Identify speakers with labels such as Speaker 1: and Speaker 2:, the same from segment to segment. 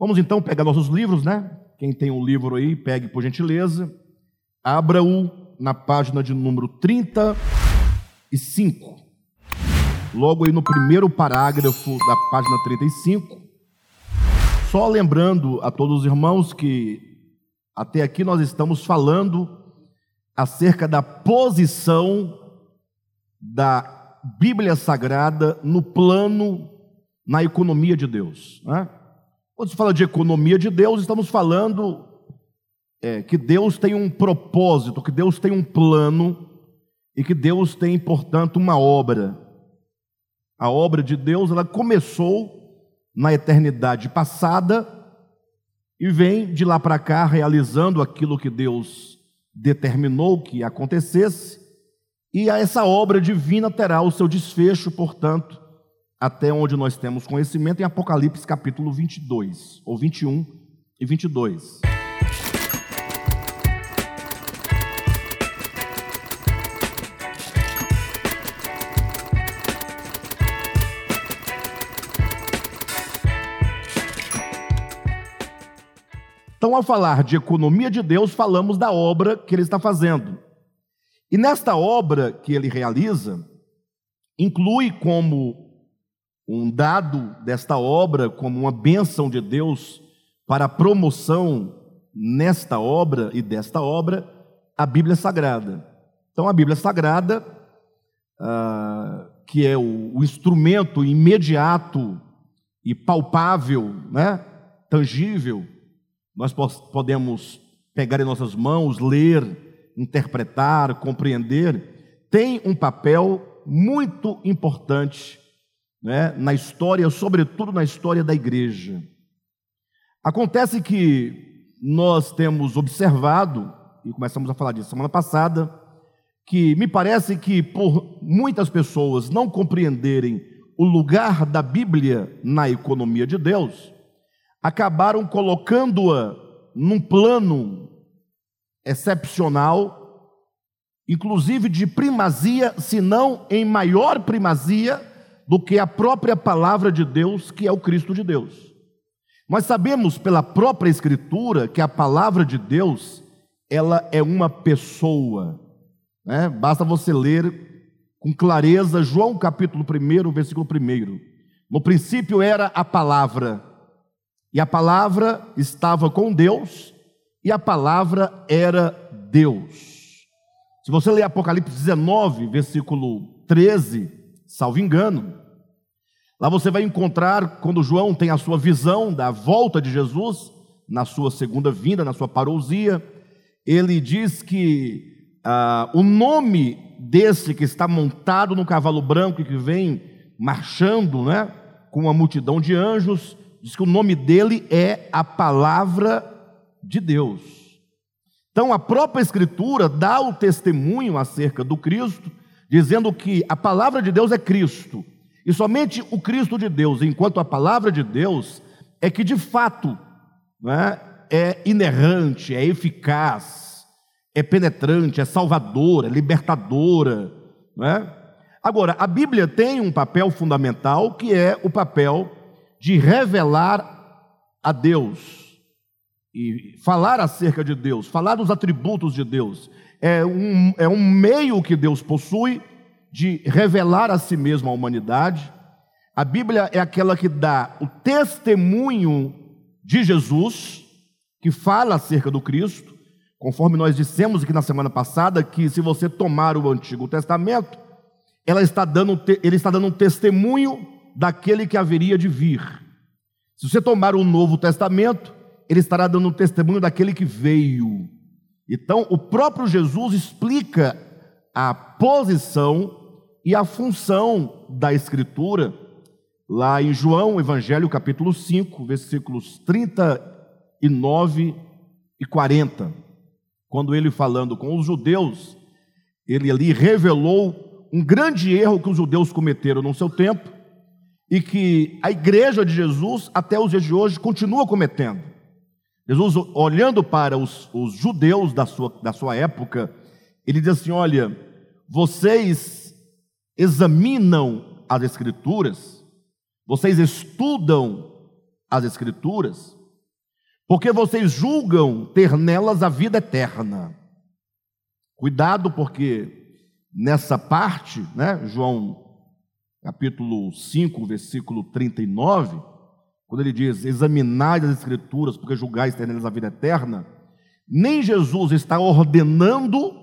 Speaker 1: Vamos então pegar nossos livros, né? Quem tem um livro aí, pegue por gentileza. Abra-o na página de número 35. Logo aí no primeiro parágrafo da página 35. Só lembrando a todos os irmãos que até aqui nós estamos falando acerca da posição da Bíblia Sagrada no plano, na economia de Deus. Né? Quando se fala de economia de Deus, estamos falando é, que Deus tem um propósito, que Deus tem um plano e que Deus tem, portanto, uma obra. A obra de Deus, ela começou na eternidade passada e vem de lá para cá realizando aquilo que Deus determinou que acontecesse, e essa obra divina terá o seu desfecho, portanto, até onde nós temos conhecimento em Apocalipse capítulo 22, ou 21 e 22. Então, ao falar de economia de Deus, falamos da obra que ele está fazendo. E nesta obra que ele realiza, inclui como um dado desta obra, como uma bênção de Deus para a promoção nesta obra e desta obra, a Bíblia Sagrada. Então, a Bíblia Sagrada, ah, que é o, o instrumento imediato e palpável, né, tangível, nós podemos pegar em nossas mãos, ler, interpretar, compreender, tem um papel muito importante né, na história, sobretudo na história da igreja. Acontece que nós temos observado, e começamos a falar disso semana passada, que me parece que por muitas pessoas não compreenderem o lugar da Bíblia na economia de Deus, acabaram colocando-a num plano excepcional, inclusive de primazia, se não em maior primazia do que a própria palavra de Deus, que é o Cristo de Deus. Nós sabemos pela própria Escritura que a palavra de Deus, ela é uma pessoa. Né? Basta você ler com clareza João capítulo 1, versículo 1. No princípio era a palavra, e a palavra estava com Deus, e a palavra era Deus. Se você ler Apocalipse 19, versículo 13, salvo engano, lá você vai encontrar, quando João tem a sua visão da volta de Jesus, na sua segunda vinda, na sua parousia, ele diz que ah, o nome desse que está montado no cavalo branco e que vem marchando, né, com uma multidão de anjos, diz que o nome dele é a palavra de Deus. Então a própria Escritura dá o testemunho acerca do Cristo, dizendo que a palavra de Deus é Cristo. E somente o Cristo de Deus, enquanto a palavra de Deus, é que de fato né, é inerrante, é eficaz, é penetrante, é salvadora, é libertadora. Né? Agora, a Bíblia tem um papel fundamental que é o papel de revelar a Deus e falar acerca de Deus, falar dos atributos de Deus. É um, é um meio que Deus possui de revelar a si mesmo à humanidade. A Bíblia é aquela que dá o testemunho de Jesus, que fala acerca do Cristo, conforme nós dissemos aqui na semana passada, que se você tomar o Antigo Testamento, ela está dando, ele está dando um testemunho daquele que haveria de vir. Se você tomar o Novo Testamento, ele estará dando um testemunho daquele que veio. Então, o próprio Jesus explica a posição e a função da Escritura, lá em João, Evangelho, capítulo 5, versículos 39 e 40. Quando ele falando com os judeus, ele ali revelou um grande erro que os judeus cometeram no seu tempo, e que a igreja de Jesus, até os dias de hoje, continua cometendo. Jesus, olhando para os, os judeus da sua, da sua época, ele diz assim: Olha, vocês examinam as Escrituras, vocês estudam as Escrituras, porque vocês julgam ter nelas a vida eterna. Cuidado, porque nessa parte, né, João capítulo 5, versículo 39, quando ele diz: Examinai as Escrituras, porque julgais ter nelas a vida eterna, nem Jesus está ordenando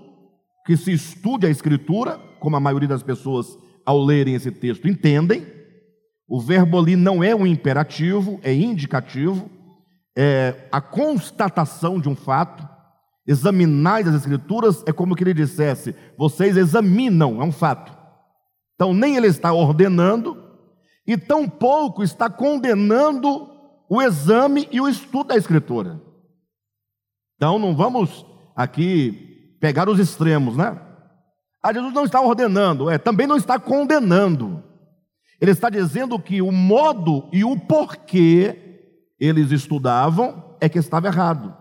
Speaker 1: que se estude a Escritura, como a maioria das pessoas, ao lerem esse texto, entendem. O verbo ali não é um imperativo, é indicativo, é a constatação de um fato. Examinais as Escrituras é como que ele dissesse: vocês examinam, é um fato. Então, nem ele está ordenando, e tampouco está condenando o exame e o estudo da Escritura. Então, não vamos aqui pegar os extremos, né? Ah, Jesus não está ordenando, é, também não está condenando. Ele está dizendo que o modo e o porquê eles estudavam é que estava errado.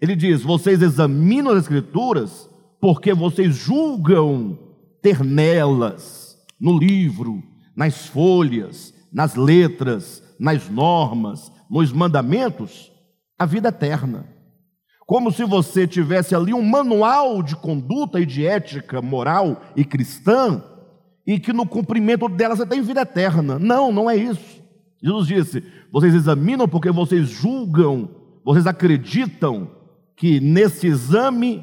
Speaker 1: Ele diz: vocês examinam as Escrituras porque vocês julgam ter nelas, no livro, nas folhas, nas letras, nas normas, nos mandamentos, a vida eterna. Como se você tivesse ali um manual de conduta e de ética moral e cristã, e que no cumprimento dela você tem vida eterna. Não, não é isso. Jesus disse: vocês examinam porque vocês julgam, vocês acreditam que nesse exame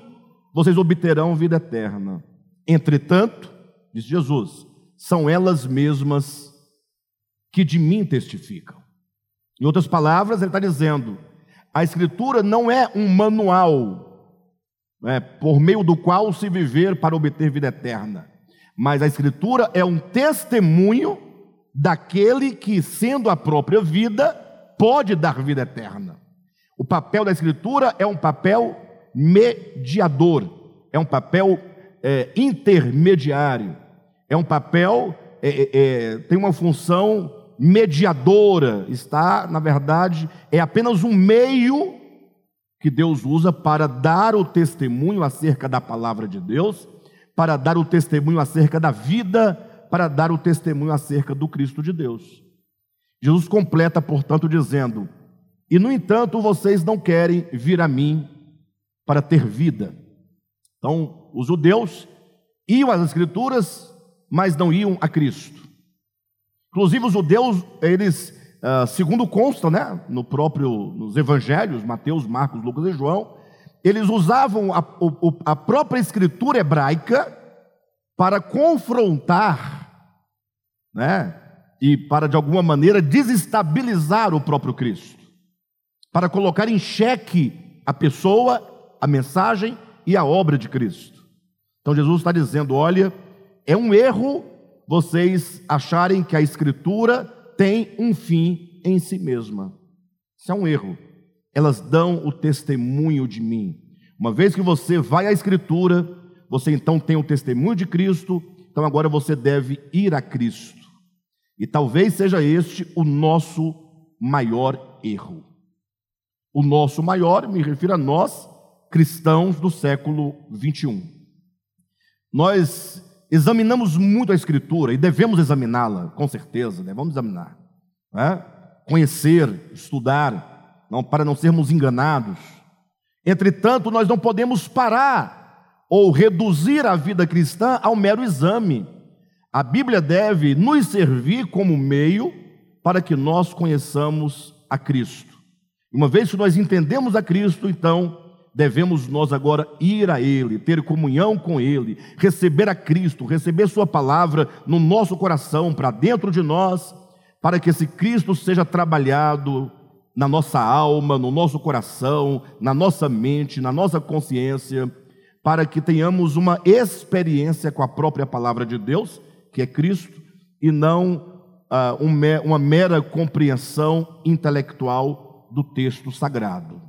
Speaker 1: vocês obterão vida eterna. Entretanto, diz Jesus, são elas mesmas que de mim testificam. Em outras palavras, ele está dizendo: a Escritura não é um manual né, por meio do qual se viver para obter vida eterna, mas a Escritura é um testemunho daquele que, sendo a própria vida, pode dar vida eterna. O papel da Escritura é um papel mediador, é um papel é, intermediário, é um papel, é, é, é tem uma função mediadora, está, na verdade, é apenas um meio que Deus usa para dar o testemunho acerca da palavra de Deus, para dar o testemunho acerca da vida, para dar o testemunho acerca do Cristo de Deus. Jesus completa, portanto, dizendo: E no entanto, vocês não querem vir a mim para ter vida. Então, os judeus iam às Escrituras, mas não iam a Cristo. Inclusive os judeus, eles, ah, segundo consta, né, no próprio, nos evangelhos, Mateus, Marcos, Lucas e João, eles usavam a, a própria escritura hebraica para confrontar, né, e para de alguma maneira desestabilizar o próprio Cristo, para colocar em xeque a pessoa, a mensagem e a obra de Cristo. Então Jesus está dizendo: olha, é um erro vocês acharem que a Escritura tem um fim em si mesma. Isso é um erro. Elas dão o testemunho de mim. Uma vez que você vai à Escritura, você então tem o testemunho de Cristo, então agora você deve ir a Cristo. E talvez seja este o nosso maior erro. O nosso maior, me refiro a nós, cristãos do século 21. Nós examinamos muito a Escritura e devemos examiná-la, com certeza, devemos examinar, né? conhecer, estudar, não, para não sermos enganados. Entretanto, nós não podemos parar ou reduzir a vida cristã ao mero exame. A Bíblia deve nos servir como meio para que nós conheçamos a Cristo. Uma vez que nós entendemos a Cristo, então devemos nós agora ir a Ele, ter comunhão com Ele, receber a Cristo, receber Sua palavra no nosso coração, para dentro de nós, para que esse Cristo seja trabalhado na nossa alma, no nosso coração, na nossa mente, na nossa consciência, para que tenhamos uma experiência com a própria palavra de Deus, que é Cristo, e não ah, uma mera compreensão intelectual do texto sagrado.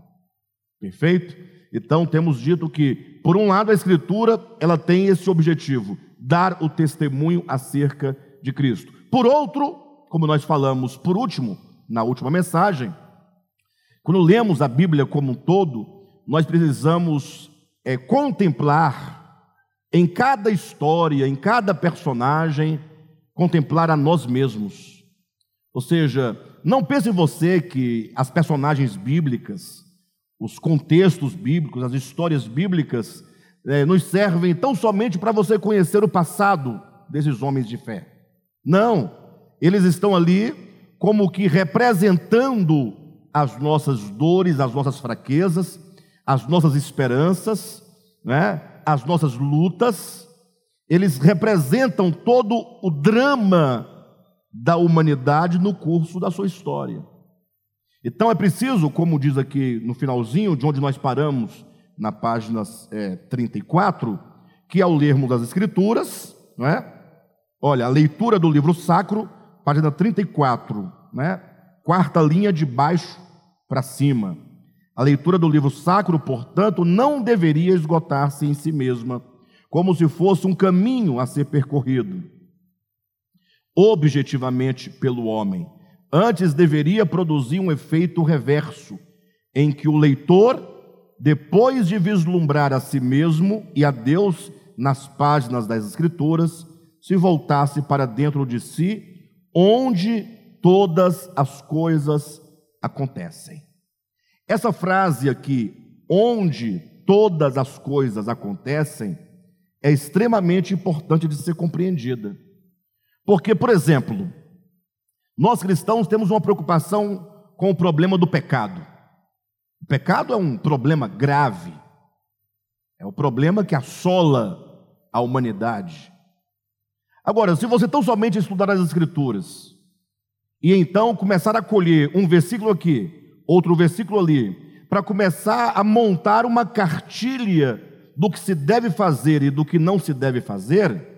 Speaker 1: Perfeito? Então temos dito que, por um lado, a escritura, ela tem esse objetivo, dar o testemunho acerca de Cristo. Por outro, como nós falamos por último, na última mensagem, quando lemos a Bíblia como um todo, nós precisamos é, contemplar em cada história, em cada personagem, contemplar a nós mesmos. Ou seja, não pense você que as personagens bíblicas, os contextos bíblicos, as histórias bíblicas, é, nos servem tão somente para você conhecer o passado desses homens de fé. Não, eles estão ali como que representando as nossas dores, as nossas fraquezas, as nossas esperanças, né? as nossas lutas. Eles representam todo o drama da humanidade no curso da sua história. Então é preciso, como diz aqui no finalzinho, de onde nós paramos, na página é, 34, que ao lermos as Escrituras, não é? olha, a leitura do livro sacro, página 34, né? quarta linha de baixo para cima. A leitura do livro sacro, portanto, não deveria esgotar-se em si mesma, como se fosse um caminho a ser percorrido objetivamente pelo homem. Antes deveria produzir um efeito reverso, em que o leitor, depois de vislumbrar a si mesmo e a Deus nas páginas das Escrituras, se voltasse para dentro de si, onde todas as coisas acontecem. Essa frase aqui, onde todas as coisas acontecem, é extremamente importante de ser compreendida. Porque, por exemplo, nós cristãos temos uma preocupação com o problema do pecado. O pecado é um problema grave, é o problema que assola a humanidade. Agora, se você tão somente estudar as Escrituras e então começar a colher um versículo aqui, outro versículo ali, para começar a montar uma cartilha do que se deve fazer e do que não se deve fazer,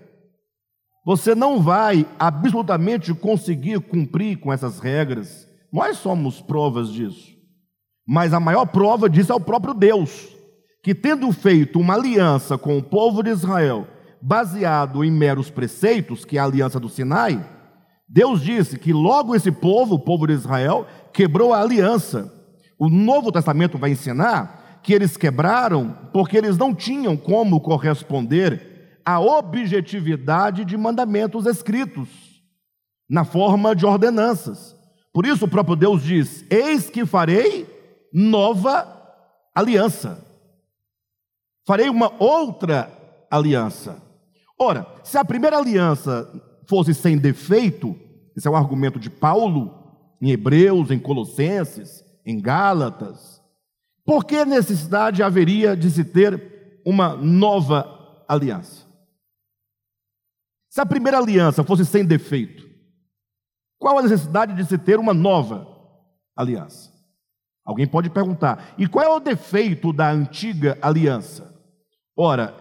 Speaker 1: você não vai absolutamente conseguir cumprir com essas regras. Nós somos provas disso. Mas a maior prova disso é o próprio Deus, que tendo feito uma aliança com o povo de Israel, baseado em meros preceitos, que é a aliança do Sinai, Deus disse que logo esse povo, o povo de Israel, quebrou a aliança. O Novo Testamento vai ensinar que eles quebraram porque eles não tinham como corresponder a objetividade de mandamentos escritos, na forma de ordenanças. Por isso o próprio Deus diz: Eis que farei nova aliança. Farei uma outra aliança. Ora, se a primeira aliança fosse sem defeito, esse é o argumento de Paulo, em Hebreus, em Colossenses, em Gálatas, por que necessidade haveria de se ter uma nova aliança? Se a primeira aliança fosse sem defeito, qual a necessidade de se ter uma nova aliança? Alguém pode perguntar: e qual é o defeito da antiga aliança? Ora,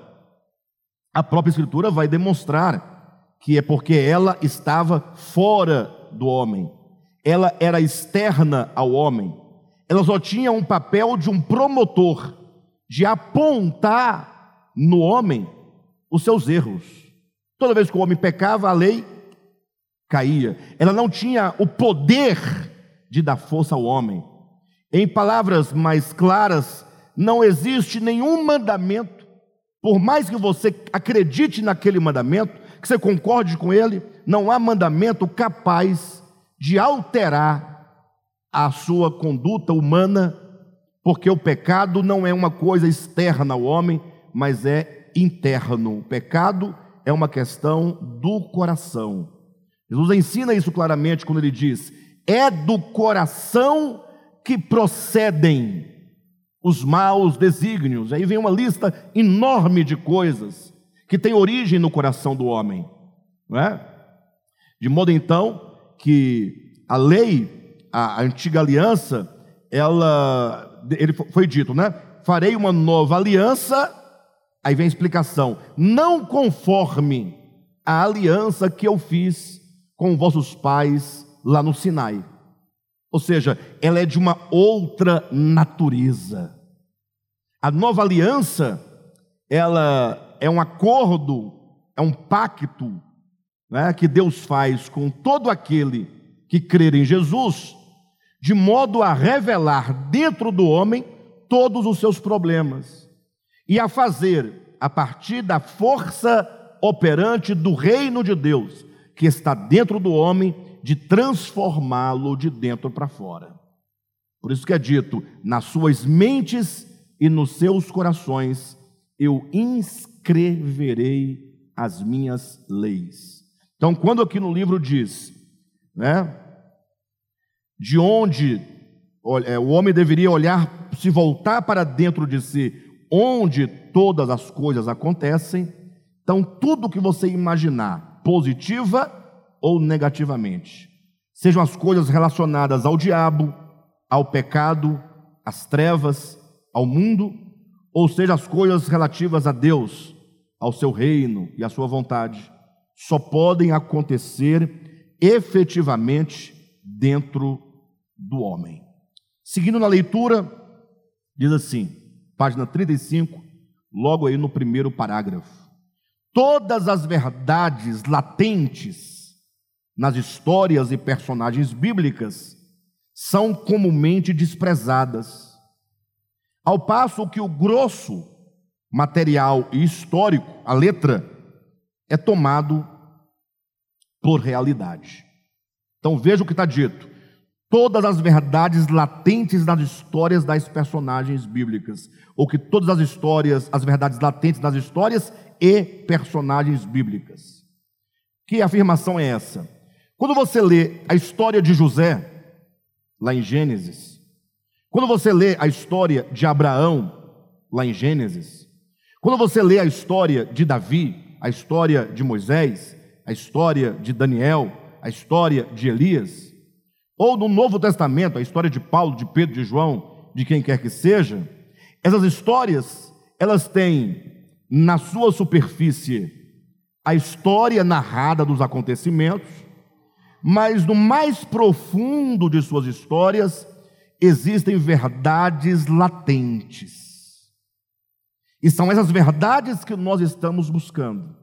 Speaker 1: a própria Escritura vai demonstrar que é porque ela estava fora do homem, ela era externa ao homem, ela só tinha um papel de um promotor, de apontar no homem os seus erros. Toda vez que o homem pecava, a lei caía. Ela não tinha o poder de dar força ao homem. Em palavras mais claras, não existe nenhum mandamento, por mais que você acredite naquele mandamento, que você concorde com ele, não há mandamento capaz de alterar a sua conduta humana, porque o pecado não é uma coisa externa ao homem, mas é interno. O pecado é uma questão do coração. Jesus ensina isso claramente quando ele diz: é do coração que procedem os maus desígnios. Aí vem uma lista enorme de coisas que tem origem no coração do homem, não é? De modo então que a lei, a antiga aliança, ela, ele foi dito, né? Farei uma nova aliança Aí vem a explicação: não conforme a aliança que eu fiz com vossos pais lá no Sinai. Ou seja, ela é de uma outra natureza. A nova aliança, ela é um acordo, é um pacto né, que Deus faz com todo aquele que crer em Jesus, de modo a revelar dentro do homem todos os seus problemas e a fazer, a partir da força operante do reino de Deus, que está dentro do homem, de transformá-lo de dentro para fora. Por isso que é dito: nas suas mentes e nos seus corações eu inscreverei as minhas leis. Então, quando aqui no livro diz, né, de onde é, o homem deveria olhar, se voltar para dentro de si, onde todas as coisas acontecem, então tudo que você imaginar, positiva ou negativamente, sejam as coisas relacionadas ao diabo, ao pecado, às trevas, ao mundo, ou seja, as coisas relativas a Deus, ao seu reino e à sua vontade, só podem acontecer efetivamente dentro do homem. Seguindo na leitura, diz assim, página 35, logo aí no primeiro parágrafo: Todas as verdades latentes nas histórias e personagens bíblicas são comumente desprezadas, ao passo que o grosso material e histórico, a letra, é tomado por realidade. Então veja o que está dito. Todas as verdades latentes nas histórias das personagens bíblicas, ou que todas as histórias, as verdades latentes nas histórias e personagens bíblicas. Que afirmação é essa? Quando você lê a história de José, lá em Gênesis. Quando você lê a história de Abraão, lá em Gênesis. Quando você lê a história de Davi, a história de Moisés, a história de Daniel, a história de Elias, ou no Novo Testamento, a história de Paulo, de Pedro, de João, de quem quer que seja, essas histórias, elas têm na sua superfície a história narrada dos acontecimentos, mas no mais profundo de suas histórias existem verdades latentes. E são essas verdades que nós estamos buscando.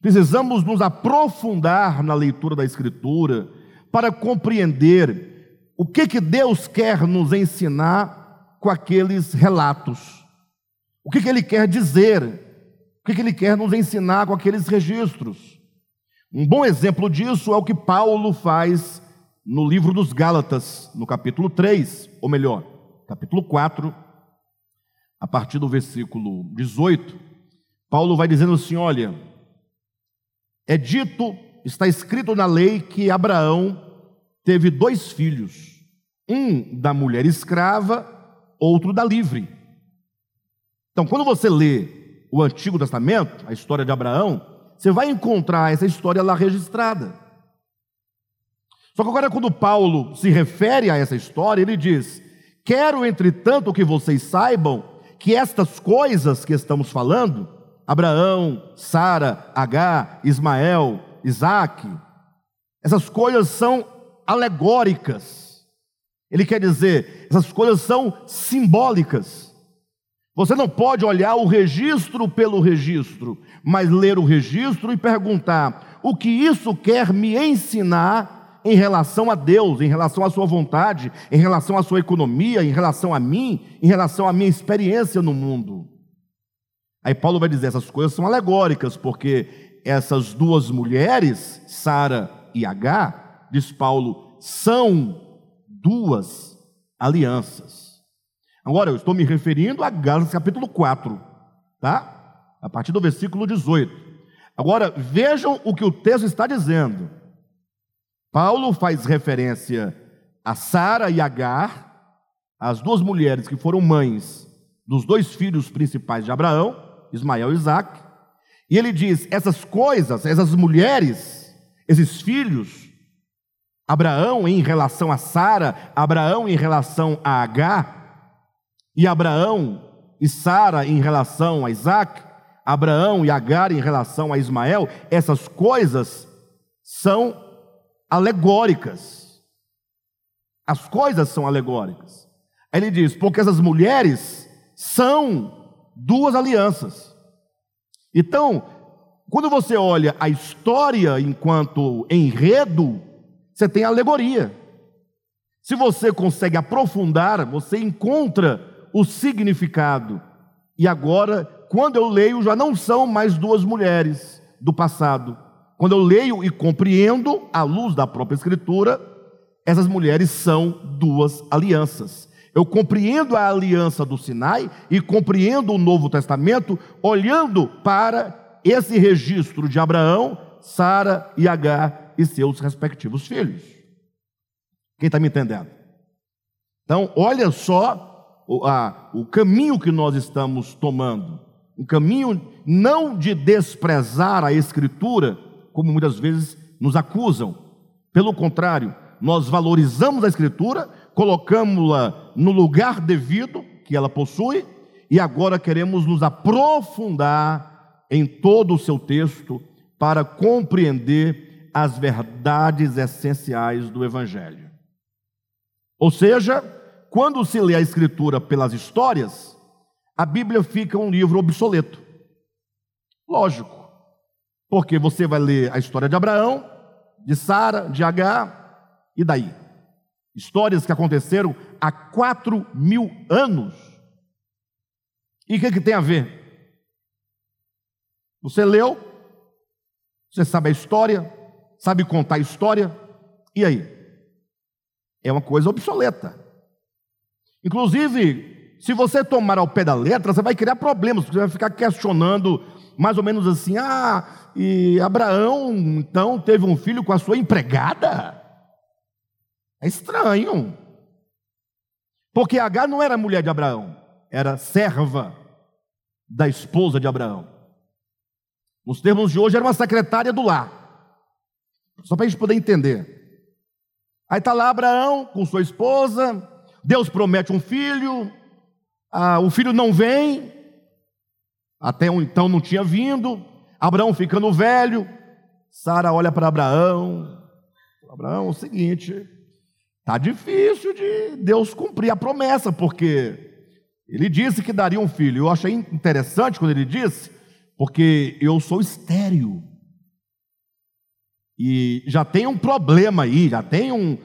Speaker 1: Precisamos nos aprofundar na leitura da Escritura para compreender o que, que Deus quer nos ensinar com aqueles relatos. O que, que Ele quer dizer, o que, que Ele quer nos ensinar com aqueles registros. Um bom exemplo disso é o que Paulo faz no livro dos Gálatas, no capítulo 3, ou melhor, capítulo 4, a partir do versículo 18. Paulo vai dizendo assim: olha, é dito, está escrito na lei que Abraão teve dois filhos, um da mulher escrava, outro da livre. Então, quando você lê o Antigo Testamento, a história de Abraão, você vai encontrar essa história lá registrada. Só que agora, quando Paulo se refere a essa história, ele diz: Quero, entretanto, que vocês saibam que estas coisas que estamos falando, Abraão, Sara, H, Ismael, Isaac, essas coisas são alegóricas. Ele quer dizer, essas coisas são simbólicas. Você não pode olhar o registro pelo registro, mas ler o registro e perguntar: o que isso quer me ensinar em relação a Deus, em relação à Sua vontade, em relação à Sua economia, em relação a mim, em relação à minha experiência no mundo? Aí Paulo vai dizer: essas coisas são alegóricas, porque essas duas mulheres, Sara e H, diz Paulo, são duas alianças. Agora, eu estou me referindo a Gálatas capítulo 4, tá? A partir do versículo 18. Agora, vejam o que o texto está dizendo. Paulo faz referência a Sara e Agar, as duas mulheres que foram mães dos dois filhos principais de Abraão, Ismael e Isaac, e ele diz: essas coisas, essas mulheres, esses filhos, Abraão em relação a Sara, Abraão em relação a Agar, e Abraão e Sara em relação a Isaac, Abraão e Agar em relação a Ismael, essas coisas são alegóricas. As coisas são alegóricas. Ele diz: porque essas mulheres são duas alianças. Então, quando você olha a história enquanto enredo, você tem alegoria. Se você consegue aprofundar, você encontra o significado. E agora, quando eu leio, já não são mais duas mulheres do passado, Quando eu leio e compreendo, à luz da própria Escritura, essas mulheres são duas alianças. Eu compreendo a aliança do Sinai e compreendo o Novo Testamento olhando para esse registro de Abraão, Sara e Agar e seus respectivos filhos. Quem está me entendendo? Então, olha só o, a, o caminho que nós estamos tomando. Um caminho não de desprezar a Escritura, como muitas vezes nos acusam. Pelo contrário, nós valorizamos a Escritura, colocamos-la no lugar devido que ela possui, e agora queremos nos aprofundar em todo o seu texto para compreender as verdades essenciais do Evangelho. Ou seja, quando se lê a Escritura pelas histórias, a Bíblia fica um livro obsoleto. Lógico, porque você vai ler a história de Abraão, de Sara, de Agar, e daí? Histórias que aconteceram há quatro mil anos. E o que, que tem a ver? Você leu, você sabe a história, sabe contar a história, e aí? É uma coisa obsoleta. Inclusive, se você tomar ao pé da letra, você vai criar problemas, você vai ficar questionando mais ou menos assim: ah, e Abraão então teve um filho com a sua empregada? É estranho. Porque Agar não era mulher de Abraão, era serva da esposa de Abraão. Nos termos de hoje, era uma secretária do lar. Só para a gente poder entender. Aí está lá Abraão com sua esposa, Deus promete um filho, ah, o filho não vem, até então não tinha vindo, Abraão ficando velho, Sara olha para Abraão, Abraão, é o seguinte, Está difícil de Deus cumprir a promessa, porque ele disse que daria um filho. Eu achei interessante quando ele disse, porque eu sou estéreo. E já tem um problema aí, já tem um,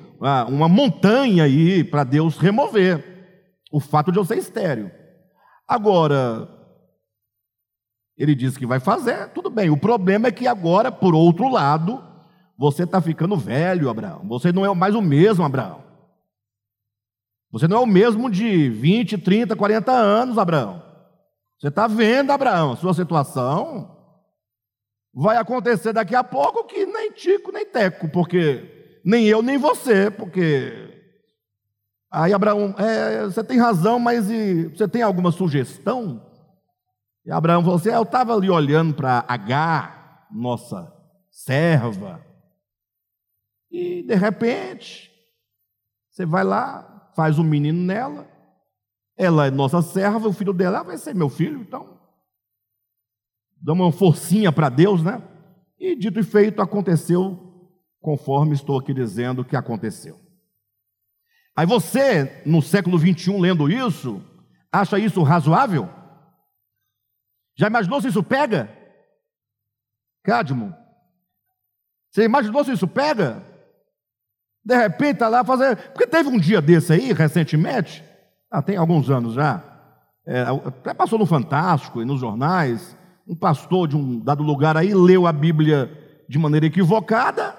Speaker 1: uma montanha aí para Deus remover. O fato de eu ser estéreo. Agora, ele disse que vai fazer, tudo bem. O problema é que agora, por outro lado, você está ficando velho, Abraão. Você não é mais o mesmo, Abraão. Você não é o mesmo de 20, 30, 40 anos, Abraão. Você está vendo, Abraão, sua situação vai acontecer daqui a pouco que nem Tico, nem Teco, porque nem eu, nem você, porque. Aí Abraão, é, você tem razão, mas e, você tem alguma sugestão? E Abraão falou assim: é, eu estava ali olhando para H, nossa serva, e de repente, você vai lá, faz um menino nela, ela é nossa serva, o filho dela vai ser meu filho, então. Dá uma forcinha para Deus, né? E dito e feito, aconteceu conforme estou aqui dizendo que aconteceu. Aí você, no século 21, lendo isso, acha isso razoável? Já imaginou se isso pega? Cadmo? Você imaginou se isso pega? De repente está lá fazendo. Porque teve um dia desse aí, recentemente, ah, tem alguns anos já, é, até passou no Fantástico e nos jornais, um pastor de um dado lugar aí leu a Bíblia de maneira equivocada,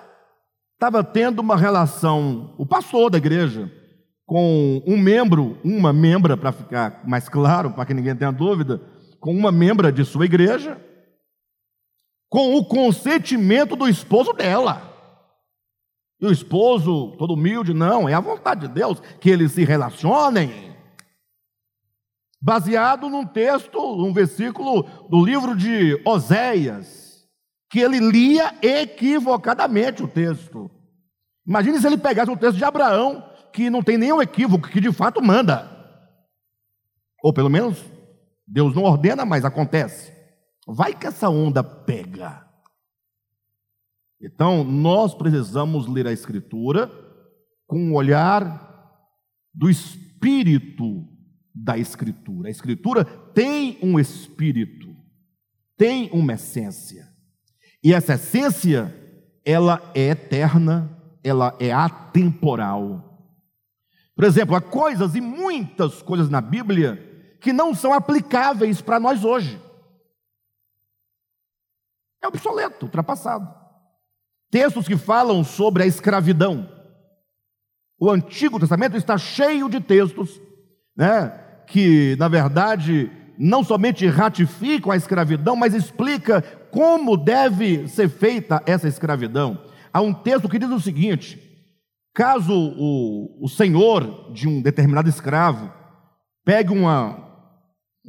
Speaker 1: estava tendo uma relação, o pastor da igreja, com um membro, uma membra, para ficar mais claro, para que ninguém tenha dúvida, com uma membra de sua igreja, com o consentimento do esposo dela. E o esposo, todo humilde, não, é a vontade de Deus que eles se relacionem. Baseado num texto, num versículo do livro de Oséias, que ele lia equivocadamente o texto. Imagine se ele pegasse o texto de Abraão, que não tem nenhum equívoco, que de fato manda. Ou pelo menos, Deus não ordena, mas acontece. Vai que essa onda pega. Então, nós precisamos ler a Escritura com um olhar do espírito da Escritura. A Escritura tem um espírito, tem uma essência. E essa essência, ela é eterna, ela é atemporal. Por exemplo, há coisas e muitas coisas na Bíblia que não são aplicáveis para nós hoje. É obsoleto, ultrapassado. Textos que falam sobre a escravidão. O Antigo Testamento está cheio de textos, né, que na verdade não somente ratificam a escravidão, mas explica como deve ser feita essa escravidão. Há um texto que diz o seguinte: caso o, o senhor de um determinado escravo pegue uma,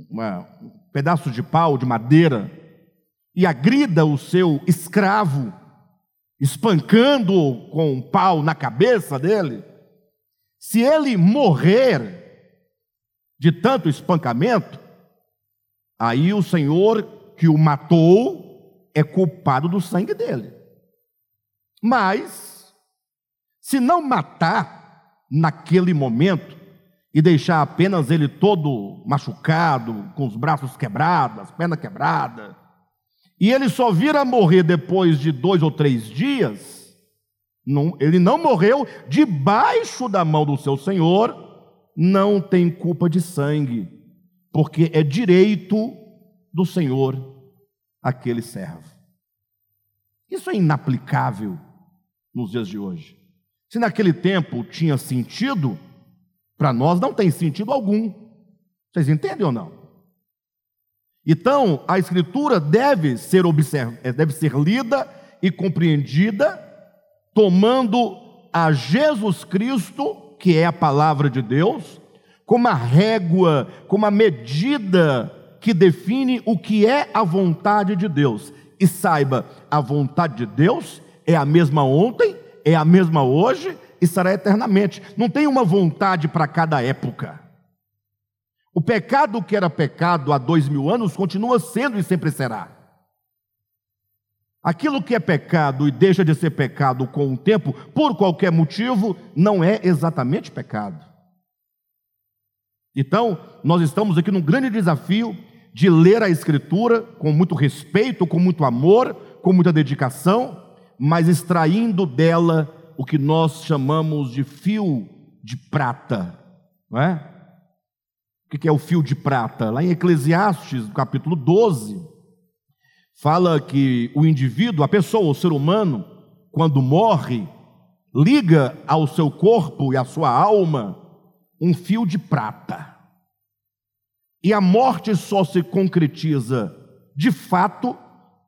Speaker 1: uma, um pedaço de pau, de madeira, e agrida o seu escravo, espancando com um pau na cabeça dele, se ele morrer de tanto espancamento, aí o Senhor que o matou é culpado do sangue dele. Mas, se não matar naquele momento e deixar apenas ele todo machucado, com os braços quebrados, as pernas quebradas, e ele só vir a morrer depois de dois ou três dias, não, ele não morreu debaixo da mão do seu senhor, não tem culpa de sangue, porque é direito do senhor aquele servo. Isso é inaplicável nos dias de hoje. Se naquele tempo tinha sentido, para nós não tem sentido algum. Vocês entendem ou não? Então, a escritura deve ser observada, deve ser lida e compreendida tomando a Jesus Cristo, que é a palavra de Deus, como a régua, como a medida que define o que é a vontade de Deus. E saiba, a vontade de Deus é a mesma ontem, é a mesma hoje e será eternamente. Não tem uma vontade para cada época. O pecado que era pecado há dois mil anos continua sendo e sempre será. Aquilo que é pecado e deixa de ser pecado com o tempo, por qualquer motivo, não é exatamente pecado. Então, nós estamos aqui num grande desafio de ler a Escritura com muito respeito, com muito amor, com muita dedicação, mas extraindo dela o que nós chamamos de fio de prata, não é? O que é o fio de prata? Lá em Eclesiastes, capítulo 12, fala que o indivíduo, a pessoa, o ser humano, quando morre, liga ao seu corpo e à sua alma um fio de prata. E a morte só se concretiza de fato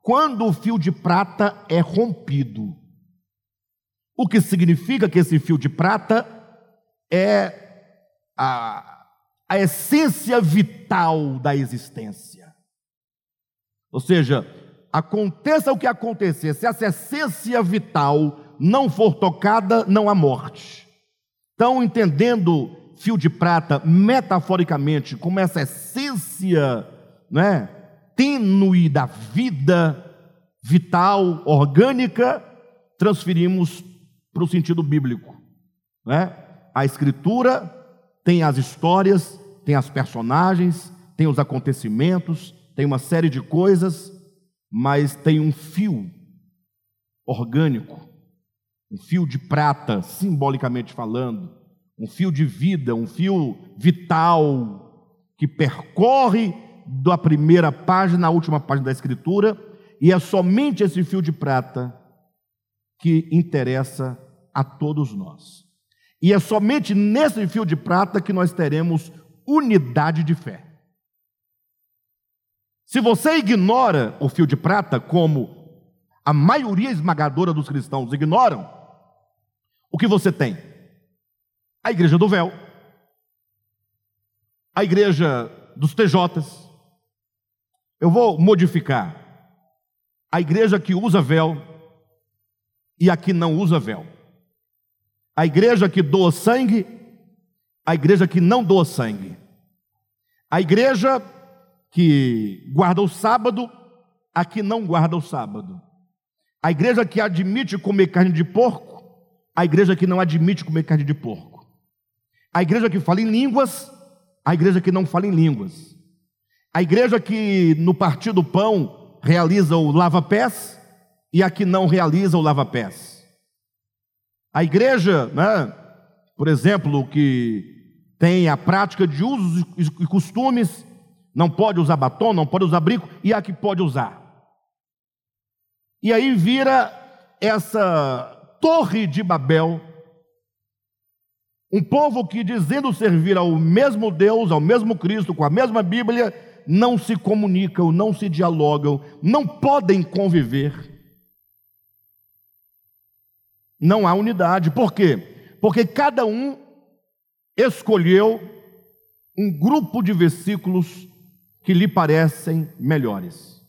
Speaker 1: quando o fio de prata é rompido. O que significa que esse fio de prata é a, a essência vital da existência. Ou seja, aconteça o que acontecer, se essa essência vital não for tocada, não há morte. Então, entendendo fio de prata metaforicamente como essa essência, né, tênue da vida vital, orgânica, transferimos para o sentido bíblico, né? A escritura tem as histórias, tem as personagens, tem os acontecimentos, tem uma série de coisas mas tem um fio orgânico, um fio de prata, simbolicamente falando, um fio de vida, um fio vital, que percorre da primeira página à última página da Escritura, e é somente esse fio de prata que interessa a todos nós. E é somente nesse fio de prata que nós teremos unidade de fé. Se você ignora o fio de prata, como a maioria esmagadora dos cristãos ignoram, o que você tem? A igreja do véu, a igreja dos TJs. Eu vou modificar. A igreja que usa véu e a que não usa véu. A igreja que doa sangue, a igreja que não doa sangue. A igreja que guarda o sábado, a que não guarda o sábado. A igreja que admite comer carne de porco, a igreja que não admite comer carne de porco. A igreja que fala em línguas, a igreja que não fala em línguas. A igreja que no partir do pão realiza o lava-pés e a que não realiza o lava-pés. A igreja, né, por exemplo, que tem a prática de usos e costumes não pode usar batom, não pode usar brinco, e a que pode usar. E aí vira essa torre de Babel, um povo que, dizendo servir ao mesmo Deus, ao mesmo Cristo, com a mesma Bíblia, não se comunicam, não se dialogam, não podem conviver. Não há unidade. Por quê? Porque cada um escolheu um grupo de versículos que lhe parecem melhores.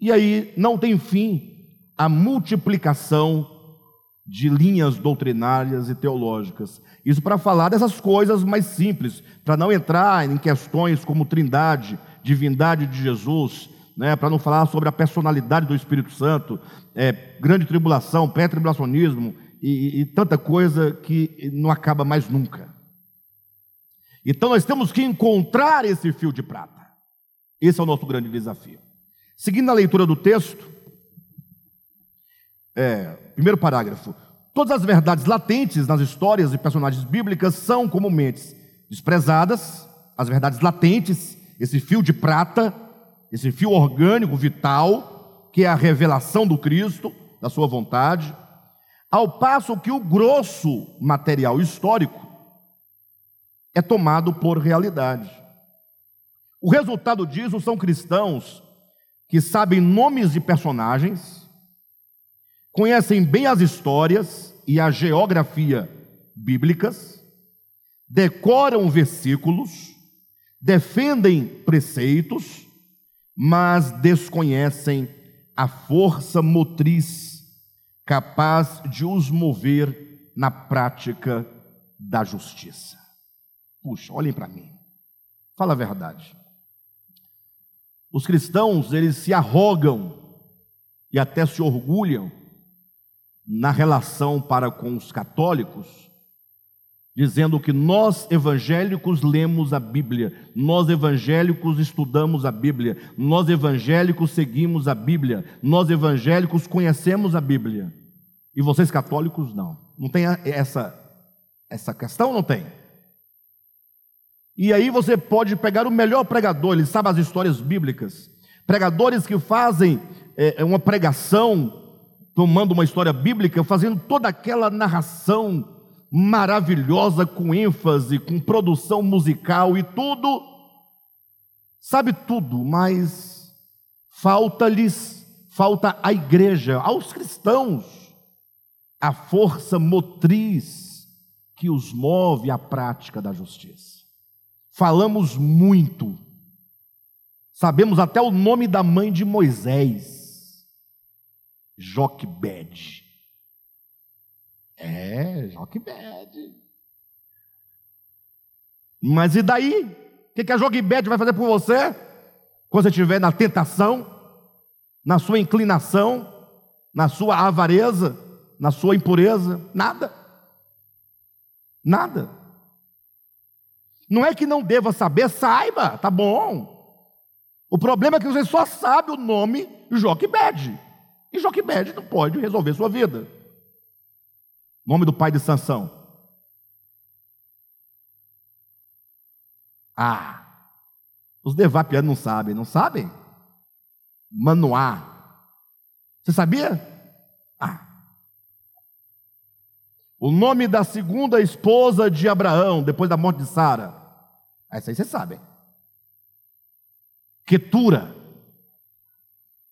Speaker 1: E aí não tem fim a multiplicação de linhas doutrinárias e teológicas. Isso para falar dessas coisas mais simples, para não entrar em questões como trindade, divindade de Jesus, né, para não falar sobre a personalidade do Espírito Santo, é, grande tribulação, pré-tribulacionismo e, e tanta coisa que não acaba mais nunca. Então nós temos que encontrar esse fio de prata. Esse é o nosso grande desafio. Seguindo a leitura do texto, é, primeiro parágrafo. Todas as verdades latentes nas histórias e personagens bíblicas são comumente desprezadas, as verdades latentes, esse fio de prata, esse fio orgânico, vital, que é a revelação do Cristo, da sua vontade, ao passo que o grosso material histórico é tomado por realidade. O resultado disso são cristãos que sabem nomes de personagens, conhecem bem as histórias e a geografia bíblicas, decoram versículos, defendem preceitos, mas desconhecem a força motriz capaz de os mover na prática da justiça. Puxa, olhem para mim. Fala a verdade. Os cristãos, eles se arrogam e até se orgulham na relação para com os católicos, dizendo que nós evangélicos lemos a Bíblia, nós evangélicos estudamos a Bíblia, nós evangélicos seguimos a Bíblia, nós evangélicos conhecemos a Bíblia. E vocês católicos não. Não tem essa essa questão não tem? E aí você pode pegar o melhor pregador, ele sabe as histórias bíblicas. Pregadores que fazem é, é, uma pregação, tomando uma história bíblica, fazendo toda aquela narração maravilhosa, com ênfase, com produção musical e tudo. Sabe tudo, mas falta-lhes, falta à igreja, aos cristãos, a força motriz que os move à prática da justiça. Falamos muito. Sabemos até o nome da mãe de Moisés. Joquebed. É, Joquebed. Mas e daí? O que, que a Joquebed vai fazer por você? Quando você estiver na tentação, na sua inclinação, na sua avareza, na sua impureza? Nada. Nada. Não é que não deva saber, saiba, tá bom. O problema é que você só sabe o nome Joquebed. E Joquebed não pode resolver sua vida. Nome do pai de Sansão. Ah, os devapianos não sabem, não sabem? Manoá. Você sabia? Ah. O nome da segunda esposa de Abraão, depois da morte de Sara. Essa aí vocês sabem. Ketura.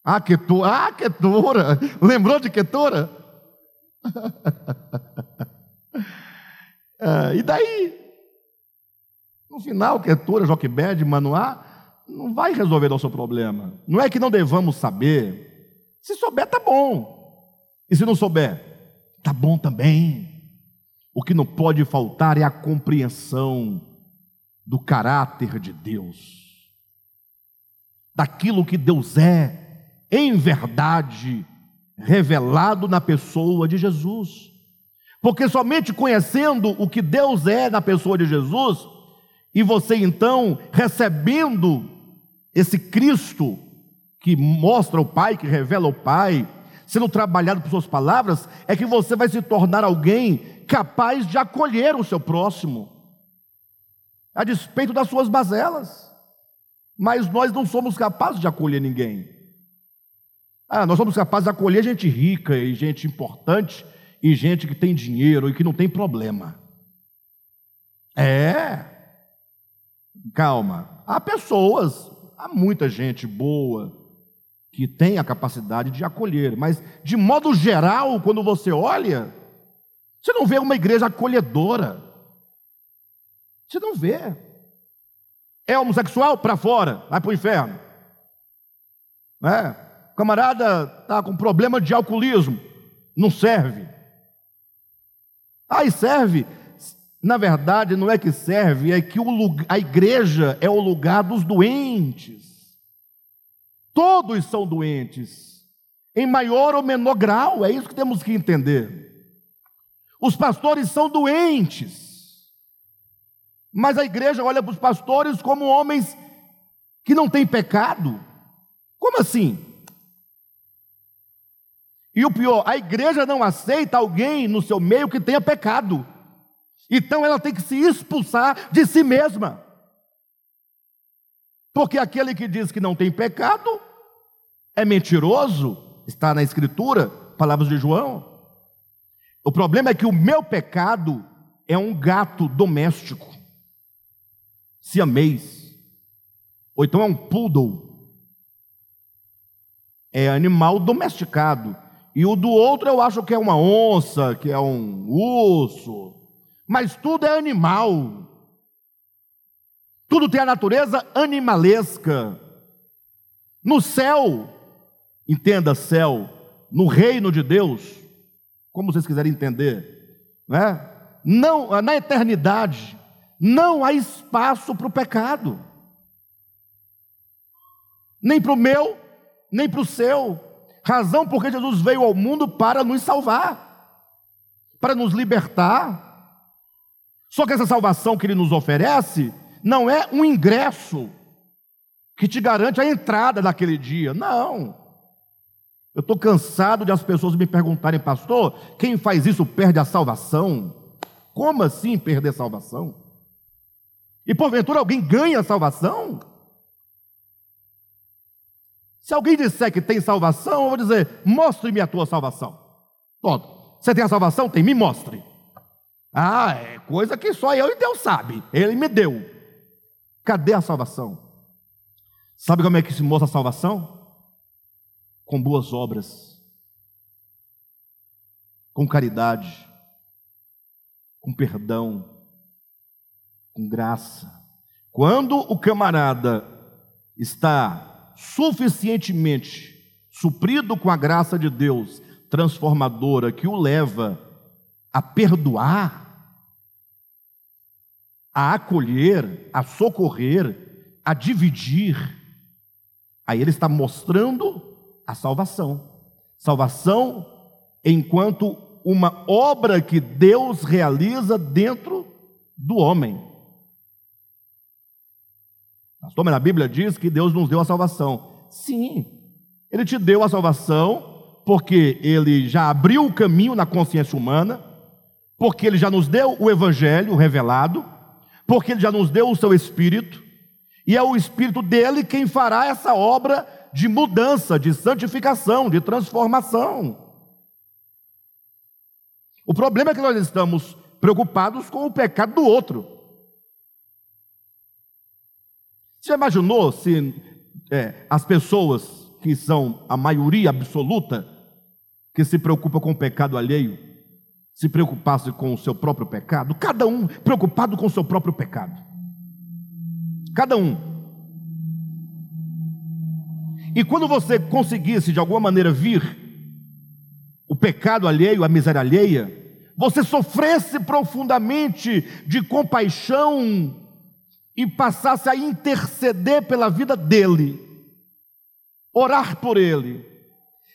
Speaker 1: Ah, Ketura. Ah, Ketura. Lembrou de Ketura? ah, e daí? No final, Ketura, Joquebed, Manoá, não vai resolver nosso problema. Não é que não devamos saber. Se souber, tá bom. E se não souber, tá bom também. O que não pode faltar é a compreensão do caráter de Deus, daquilo que Deus é, em verdade, revelado na pessoa de Jesus. Porque somente conhecendo o que Deus é na pessoa de Jesus, e você então recebendo esse Cristo que mostra o Pai, que revela o Pai, sendo trabalhado por suas palavras, é que você vai se tornar alguém capaz de acolher o seu próximo a despeito das suas mazelas. Mas nós não somos capazes de acolher ninguém. Ah, nós somos capazes de acolher gente rica e gente importante e gente que tem dinheiro e que não tem problema. É. Calma. Há pessoas, há muita gente boa que tem a capacidade de acolher, mas de modo geral, quando você olha, você não vê uma igreja acolhedora. Você não vê. É homossexual? Para fora, vai para o inferno. É. Camarada está com problema de alcoolismo, não serve. Aí serve. Na verdade, não é que serve, é que o, a igreja é o lugar dos doentes. Todos são doentes, em maior ou menor grau, é isso que temos que entender. Os pastores são doentes, mas a igreja olha para os pastores como homens que não têm pecado. Como assim? E o pior, a igreja não aceita alguém no seu meio que tenha pecado. Então ela tem que se expulsar de si mesma. Porque aquele que diz que não tem pecado é mentiroso, está na Escritura, palavras de João. O problema é que o meu pecado é um gato doméstico, siamês, ou então é um poodle, é animal domesticado. E o do outro eu acho que é uma onça, que é um urso. Mas tudo é animal. Tudo tem a natureza animalesca. No céu, entenda céu, no reino de Deus, como vocês quiserem entender, né? não, na eternidade, não há espaço para o pecado, nem para o meu, nem para o seu. Razão porque Jesus veio ao mundo para nos salvar, para nos libertar. Só que essa salvação que ele nos oferece não é um ingresso que te garante a entrada naquele dia. Não. Eu estou cansado de as pessoas me perguntarem, pastor, quem faz isso perde a salvação? Como assim perder a salvação? E porventura alguém ganha a salvação? Se alguém disser que tem salvação, eu vou dizer: mostre-me a tua salvação. Pronto. Você tem a salvação? Tem, me mostre. Ah, é coisa que só eu e Deus sabe. Ele me deu. Cadê a salvação? Sabe como é que se mostra a salvação? Com boas obras, com caridade, com perdão, com graça. Quando o camarada está suficientemente suprido com a graça de Deus transformadora que o leva a perdoar, a acolher, a socorrer, a dividir, aí ele está mostrando a salvação. Salvação enquanto uma obra que Deus realiza dentro do homem. Pastor, mas a Bíblia diz que Deus nos deu a salvação. Sim, Ele te deu a salvação porque Ele já abriu o caminho na consciência humana, porque Ele já nos deu o Evangelho revelado, porque Ele já nos deu o seu Espírito, e é o Espírito dele quem fará essa obra de mudança, de santificação, de transformação. O problema é que nós estamos preocupados com o pecado do outro. Você imaginou se é, as pessoas que são a maioria absoluta, que se preocupa com o pecado alheio, se preocupasse com o seu próprio pecado? Cada um preocupado com o seu próprio pecado. Cada um. E quando você conseguisse de alguma maneira vir o pecado alheio, a miséria alheia, você sofresse profundamente de compaixão e passasse a interceder pela vida dele, orar por ele.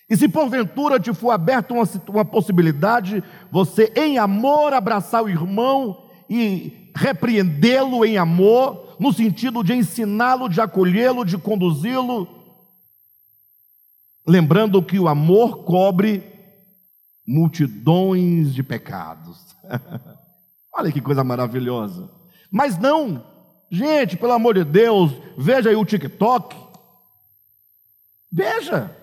Speaker 1: E se porventura te for aberta uma, uma possibilidade, você em amor abraçar o irmão e repreendê-lo em amor, no sentido de ensiná-lo, de acolhê-lo, de conduzi-lo, lembrando que o amor cobre multidões de pecados. Olha que coisa maravilhosa. Mas não Gente, pelo amor de Deus, veja aí o TikTok. Veja.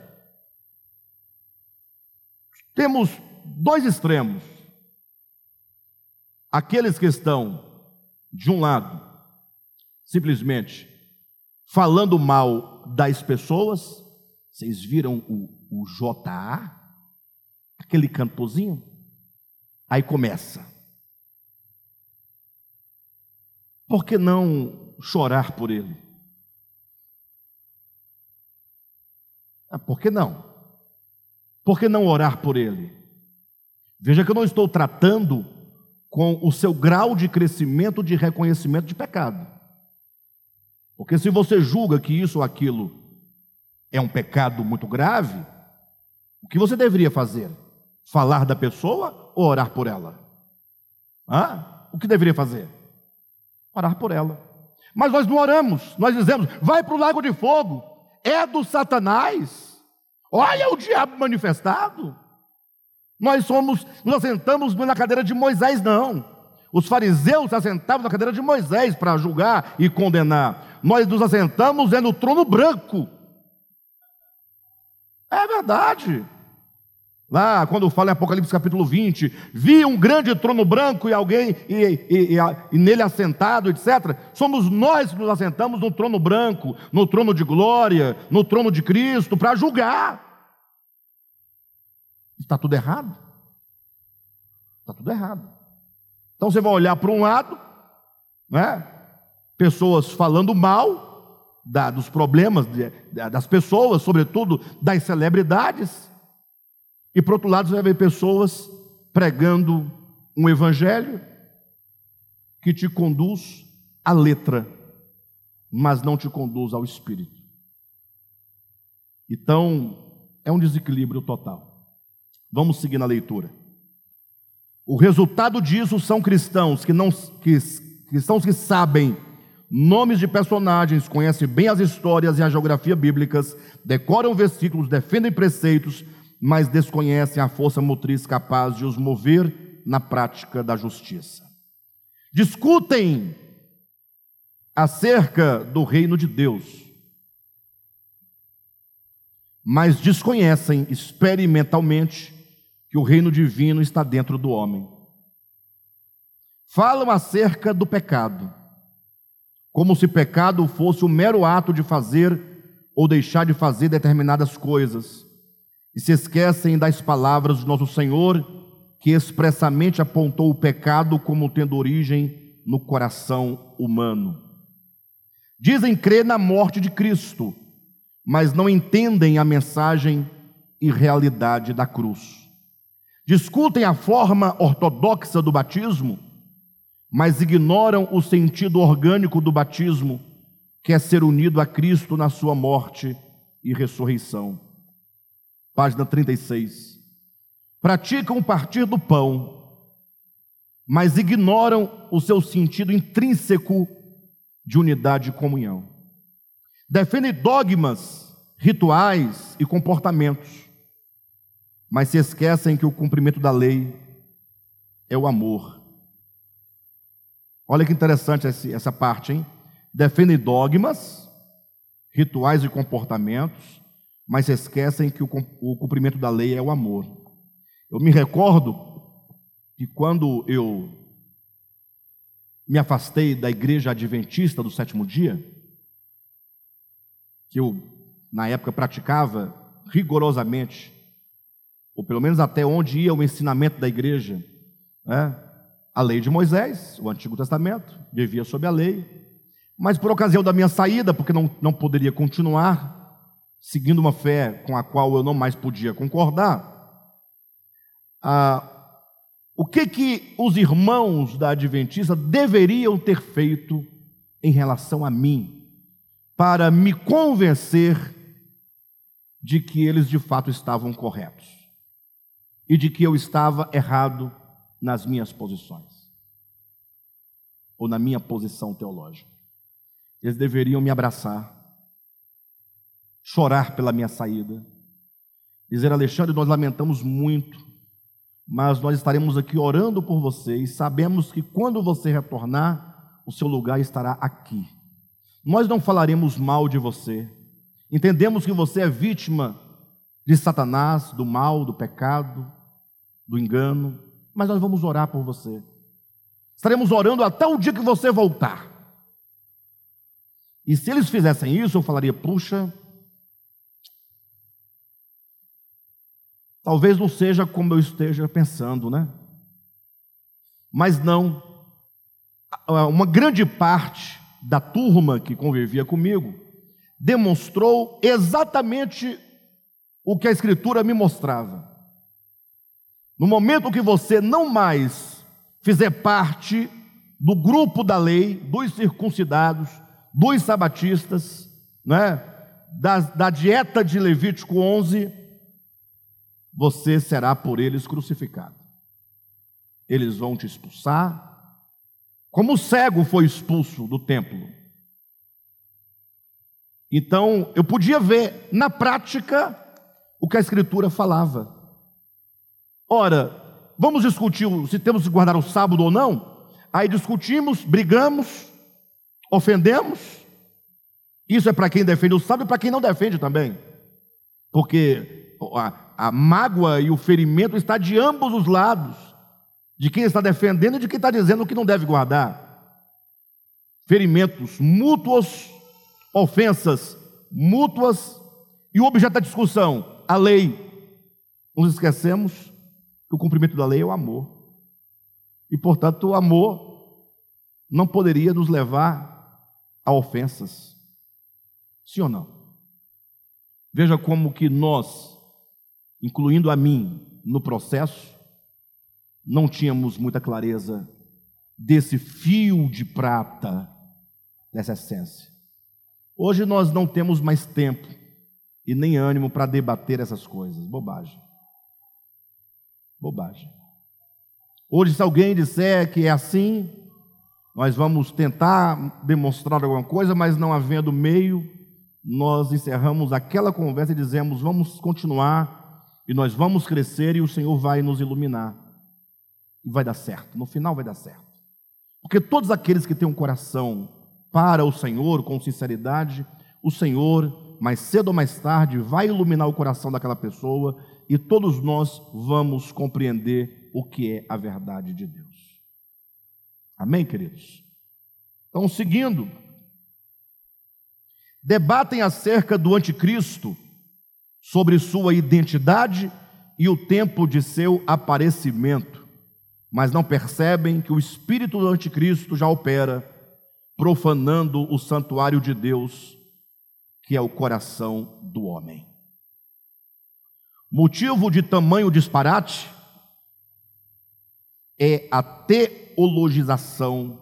Speaker 1: Temos dois extremos. Aqueles que estão, de um lado, simplesmente falando mal das pessoas, vocês viram o, o JA? Aquele cantorzinho? Aí começa. Por que não chorar por ele? Ah, por que não? Por que não orar por ele? Veja que eu não estou tratando com o seu grau de crescimento de reconhecimento de pecado. Porque se você julga que isso ou aquilo é um pecado muito grave, o que você deveria fazer? Falar da pessoa ou orar por ela? Hã? O que deveria fazer? Orar por ela. Mas nós não oramos, nós dizemos, vai para o lago de fogo, é do Satanás. Olha o diabo manifestado. Nós somos, nos assentamos na cadeira de Moisés, não. Os fariseus se assentavam na cadeira de Moisés para julgar e condenar. Nós nos assentamos é no trono branco. É verdade. Lá, quando fala em Apocalipse capítulo 20, vi um grande trono branco e alguém, e, e, e, e, nele assentado, etc. Somos nós que nos assentamos no trono branco, no trono de glória, no trono de Cristo, para julgar. Está tudo errado. Está tudo errado. Então você vai olhar para um lado, né? pessoas falando mal da, dos problemas de, das pessoas, sobretudo das celebridades, e por outro lado você vai ver pessoas pregando um evangelho que te conduz à letra, mas não te conduz ao espírito. Então, é um desequilíbrio total. Vamos seguir na leitura. O resultado disso são cristãos que não que, cristãos que sabem nomes de personagens, conhecem bem as histórias e a geografia bíblicas, decoram versículos, defendem preceitos, mas desconhecem a força motriz capaz de os mover na prática da justiça. Discutem acerca do reino de Deus, mas desconhecem experimentalmente que o reino divino está dentro do homem. Falam acerca do pecado, como se pecado fosse o mero ato de fazer ou deixar de fazer determinadas coisas e se esquecem das palavras do nosso Senhor, que expressamente apontou o pecado como tendo origem no coração humano. Dizem crer na morte de Cristo, mas não entendem a mensagem e realidade da cruz. Discutem a forma ortodoxa do batismo, mas ignoram o sentido orgânico do batismo, que é ser unido a Cristo na sua morte e ressurreição página 36. Praticam partir do pão, mas ignoram o seu sentido intrínseco de unidade e comunhão. Defendem dogmas, rituais e comportamentos, mas se esquecem que o cumprimento da lei é o amor. Olha que interessante essa parte, hein? Defendem dogmas, rituais e comportamentos, mas esquecem que o, cumprimento da lei é o amor. Eu me recordo que quando eu me afastei da igreja adventista do sétimo dia, que eu, na época, praticava rigorosamente, ou pelo menos até onde ia o ensinamento da igreja, né? a lei de Moisés, o Antigo Testamento, vivia sob a lei, mas por ocasião da minha saída, porque não, não poderia continuar, seguindo uma fé com a qual eu não mais podia concordar, ah, o que que os irmãos da Adventista deveriam ter feito em relação a mim, para me convencer de que eles de fato estavam corretos e de que eu estava errado nas minhas posições ou na minha posição teológica. Eles deveriam me abraçar chorar pela minha saída. Dizer, Alexandre, nós lamentamos muito, mas nós estaremos aqui orando por você e sabemos que quando você retornar, o seu lugar estará aqui. Nós não falaremos mal de você. Entendemos que você é vítima de Satanás, do mal, do pecado, do engano, mas nós vamos orar por você. Estaremos orando até o dia que você voltar. E se eles fizessem isso, eu falaria: puxa, talvez não seja como eu esteja pensando, né? Mas não, uma grande parte da turma que convivia comigo demonstrou exatamente o que a Escritura me mostrava. No momento que você não mais fizer parte do grupo da lei, dos circuncidados, dos sabatistas, né, da, da dieta de Levítico 11, você será por eles crucificado. Eles vão te expulsar, como o cego foi expulso do templo. Então, eu podia ver na prática o que a Escritura falava. Ora, vamos discutir se temos que guardar o sábado ou não? Aí discutimos, brigamos, ofendemos. Isso é para quem defende o sábado e para quem não defende também. Porque a, mágoa e o ferimento está de ambos os lados. De quem está defendendo e de quem está dizendo que não deve guardar. Ferimentos mútuos, ofensas mútuas, e o objeto da discussão, a lei. Nos esquecemos que o cumprimento da lei é o amor. E, portanto, o amor não poderia nos levar a ofensas. Sim ou não? Veja como que nós, incluindo a mim no processo, não tínhamos muita clareza desse fio de prata, dessa essência. Hoje nós não temos mais tempo e nem ânimo para debater essas coisas. Bobagem. Bobagem. Hoje, se alguém disser que é assim, nós vamos tentar demonstrar alguma coisa, mas não havendo meio, nós encerramos aquela conversa e dizemos: vamos continuar e nós vamos crescer e o Senhor vai nos iluminar. E vai dar certo, no final vai dar certo. Porque todos aqueles que têm um coração para o Senhor com sinceridade, o Senhor, mais cedo ou mais tarde, vai iluminar o coração daquela pessoa e todos nós vamos compreender o que é a verdade de Deus. Amém, queridos? Então, seguindo, debatem acerca do anticristo, sobre sua identidade e o tempo de seu aparecimento, mas não percebem que o espírito do anticristo já opera profanando o santuário de Deus, que é o coração do homem. Motivo de tamanho disparate é a teologização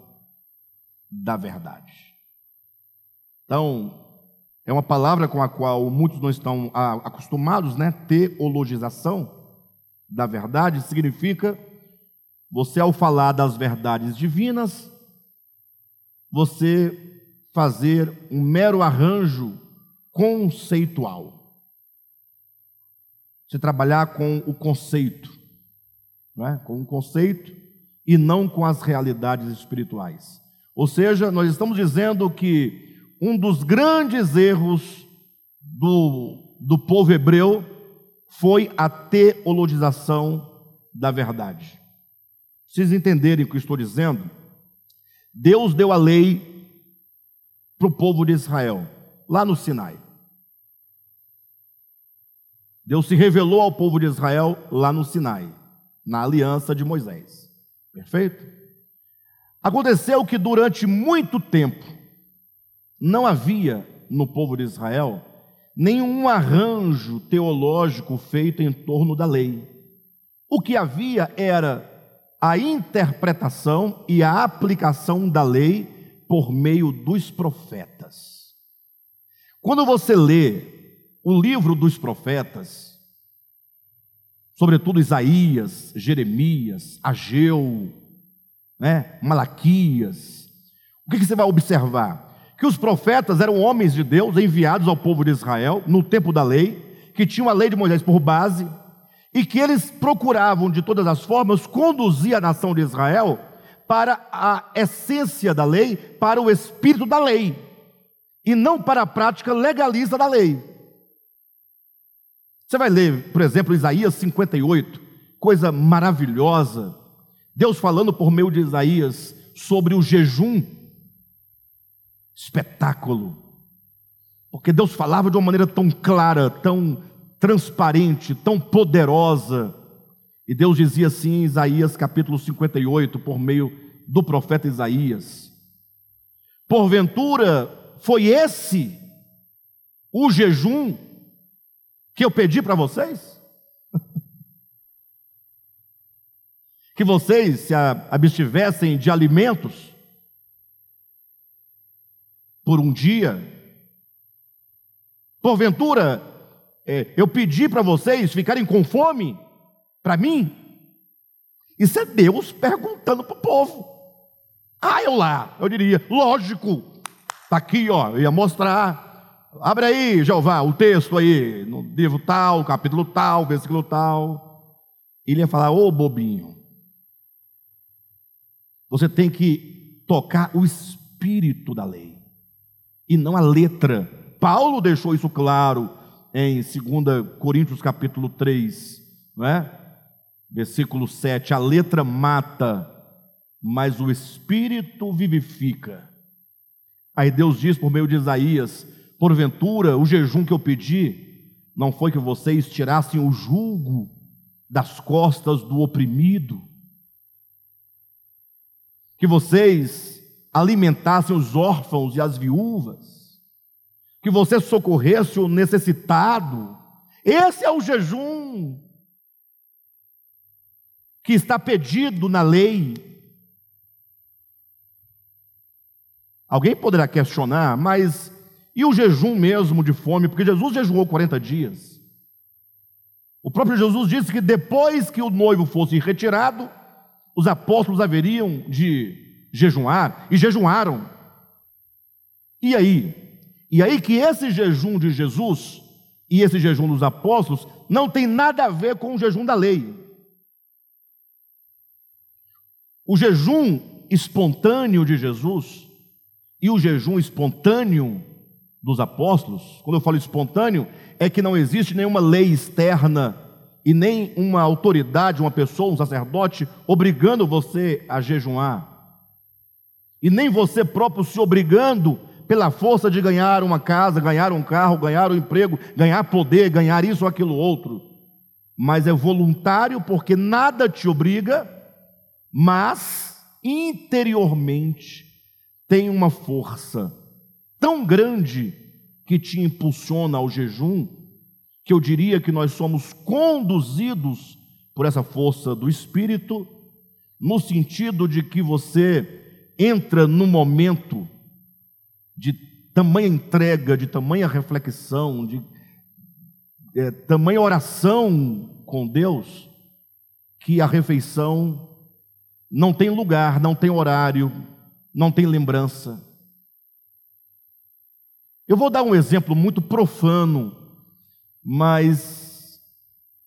Speaker 1: da verdade. Então, é uma palavra com a qual muitos não estão acostumados, né? Teologização da verdade significa você, ao falar das verdades divinas, você fazer um mero arranjo conceitual. Você trabalhar com o conceito, não é? com o conceito e não com as realidades espirituais. Ou seja, nós estamos dizendo que um dos grandes erros do, do povo hebreu foi a teologização da verdade. Vocês entenderem o que estou dizendo? Deus deu a lei para o povo de Israel, lá no Sinai. Deus se revelou ao povo de Israel lá no Sinai, na aliança de Moisés. Perfeito? Aconteceu que durante muito tempo não havia no povo de Israel nenhum arranjo teológico feito em torno da lei. O que havia era a interpretação e a aplicação da lei por meio dos profetas. Quando você lê o livro dos profetas, sobretudo Isaías, Jeremias, Ageu, né, Malaquias, o que, que você vai observar? Que os profetas eram homens de Deus enviados ao povo de Israel no tempo da lei, que tinham a lei de Moisés por base, e que eles procuravam de todas as formas conduzir a nação de Israel para a essência da lei, para o espírito da lei, e não para a prática legalista da lei. Você vai ler, por exemplo, Isaías 58, coisa maravilhosa. Deus falando por meio de Isaías sobre o jejum. Espetáculo. Porque Deus falava de uma maneira tão clara, tão transparente, tão poderosa. E Deus dizia assim em Isaías capítulo 58, por meio do profeta Isaías: Porventura foi esse o jejum que eu pedi para vocês? que vocês se abstivessem de alimentos por um dia? Porventura, é, eu pedi para vocês ficarem com fome para mim? Isso é Deus perguntando para o povo. Ah, eu lá, eu diria, lógico, está aqui, ó, eu ia mostrar. Abre aí, Jeová, o texto aí, no livro tal, capítulo tal, versículo tal. Ele ia falar, ô bobinho, você tem que tocar o espírito da lei e não a letra. Paulo deixou isso claro em 2 Coríntios capítulo 3, não é? Versículo 7, a letra mata, mas o espírito vivifica. Aí Deus diz por meio de Isaías: Porventura, o jejum que eu pedi, não foi que vocês tirassem o julgo das costas do oprimido, que vocês alimentassem os órfãos e as viúvas, que vocês socorressem o necessitado. Esse é o jejum que está pedido na lei. Alguém poderá questionar, mas e o jejum mesmo de fome? Porque Jesus jejuou 40 dias. O próprio Jesus disse que depois que o noivo fosse retirado, os apóstolos haveriam de jejuar, e jejuaram. E aí? E aí que esse jejum de Jesus e esse jejum dos apóstolos não tem nada a ver com o jejum da lei. O jejum espontâneo de Jesus e o jejum espontâneo dos apóstolos, quando eu falo espontâneo, é que não existe nenhuma lei externa e nem uma autoridade, uma pessoa, um sacerdote, obrigando você a jejuar. E nem você próprio se obrigando pela força de ganhar uma casa, ganhar um carro, ganhar um emprego, ganhar poder, ganhar isso ou aquilo outro. Mas é voluntário porque nada te obriga, mas interiormente tem uma força tão grande que te impulsiona ao jejum, que eu diria que nós somos conduzidos por essa força do Espírito, no sentido de que você entra num momento de tamanha entrega, de tamanha reflexão, de é, tamanha oração com Deus, que a refeição não tem lugar, não tem horário, não tem lembrança. Eu vou dar um exemplo muito profano, mas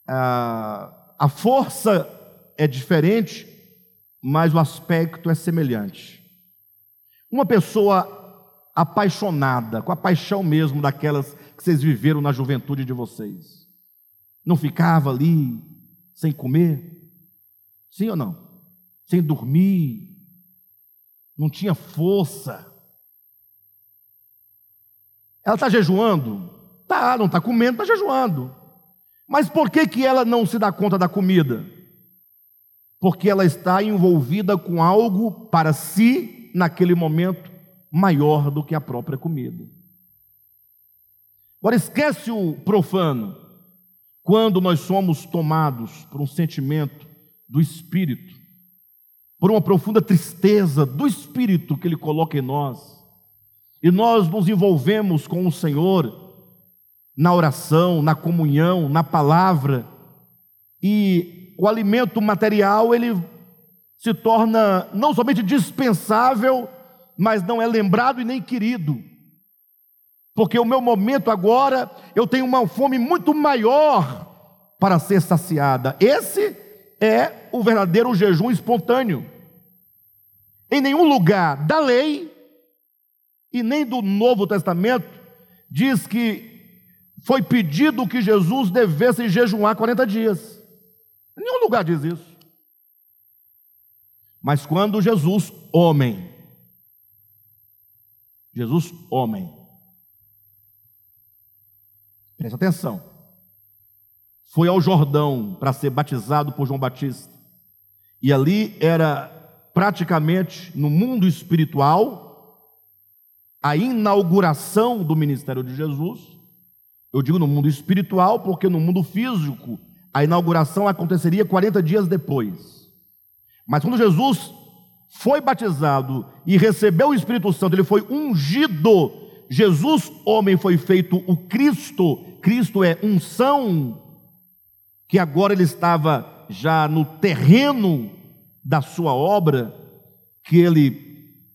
Speaker 1: a, a força é diferente, mas o aspecto é semelhante. Uma pessoa apaixonada, com a paixão mesmo daquelas que vocês viveram na juventude de vocês, não ficava ali sem comer? Sim ou não? Sem dormir? Não tinha força? Ela está jejuando? Tá, não está comendo, está jejuando. Mas por que, que ela não se dá conta da comida? Porque ela está envolvida com algo para si, naquele momento, maior do que a própria comida. Agora esquece o profano. Quando nós somos tomados por um sentimento do espírito, por uma profunda tristeza do espírito que ele coloca em nós, e nós nos envolvemos com o Senhor na oração, na comunhão, na palavra, e o alimento material ele se torna não somente dispensável, mas não é lembrado e nem querido. Porque o meu momento agora, eu tenho uma fome muito maior para ser saciada. Esse é o verdadeiro jejum espontâneo. Em nenhum lugar da lei e nem do Novo Testamento diz que foi pedido que Jesus devesse jejuar 40 dias. Nenhum lugar diz isso. Mas quando Jesus, homem, Jesus, homem, presta atenção, foi ao Jordão para ser batizado por João Batista, e ali era praticamente no mundo espiritual a inauguração do ministério de Jesus. Eu digo no mundo espiritual, porque no mundo físico a inauguração aconteceria 40 dias depois. Mas quando Jesus foi batizado e recebeu o Espírito Santo, ele foi ungido. Jesus, homem, foi feito o Cristo. Cristo é unção, que agora ele estava já no terreno da sua obra, que ele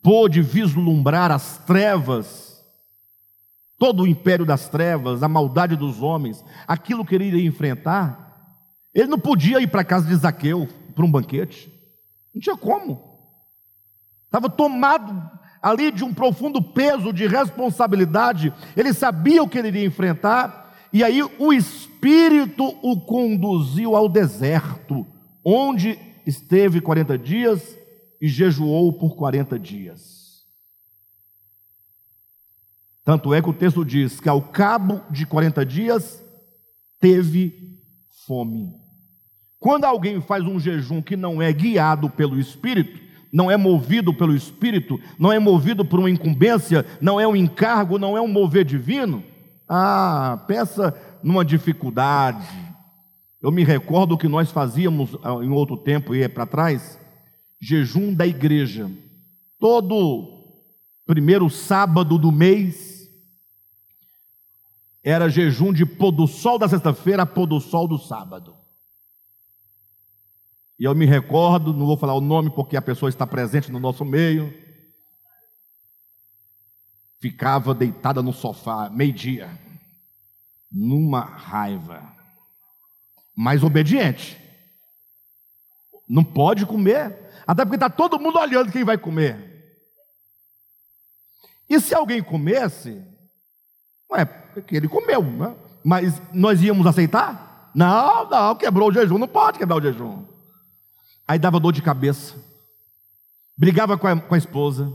Speaker 1: pôde vislumbrar as trevas, todo o império das trevas, a maldade dos homens, aquilo que ele iria enfrentar. Ele não podia ir para a casa de Zaqueu para um banquete, não tinha como. Estava tomado ali de um profundo peso de responsabilidade, ele sabia o que ele iria enfrentar, e aí o Espírito o conduziu ao deserto, onde esteve 40 dias e jejuou por 40 dias. Tanto é que o texto diz que ao cabo de 40 dias teve fome. Quando alguém faz um jejum que não é guiado pelo Espírito, não é movido pelo Espírito, não é movido por uma incumbência, não é um encargo, não é um mover divino, ah, pensa numa dificuldade. Eu me recordo que nós fazíamos ah, em outro tempo, e é para trás, jejum da igreja. Todo primeiro sábado do mês era jejum de pôr do sol da sexta-feira a pôr do sol do sábado. E eu me recordo, não vou falar o nome porque a pessoa está presente no nosso meio. Ficava deitada no sofá, meio-dia, numa raiva, mas obediente. Não pode comer, até porque está todo mundo olhando quem vai comer. E se alguém comesse, é porque ele comeu, né? mas nós íamos aceitar? Não, não, quebrou o jejum, não pode quebrar o jejum. Aí dava dor de cabeça, brigava com a, com a esposa,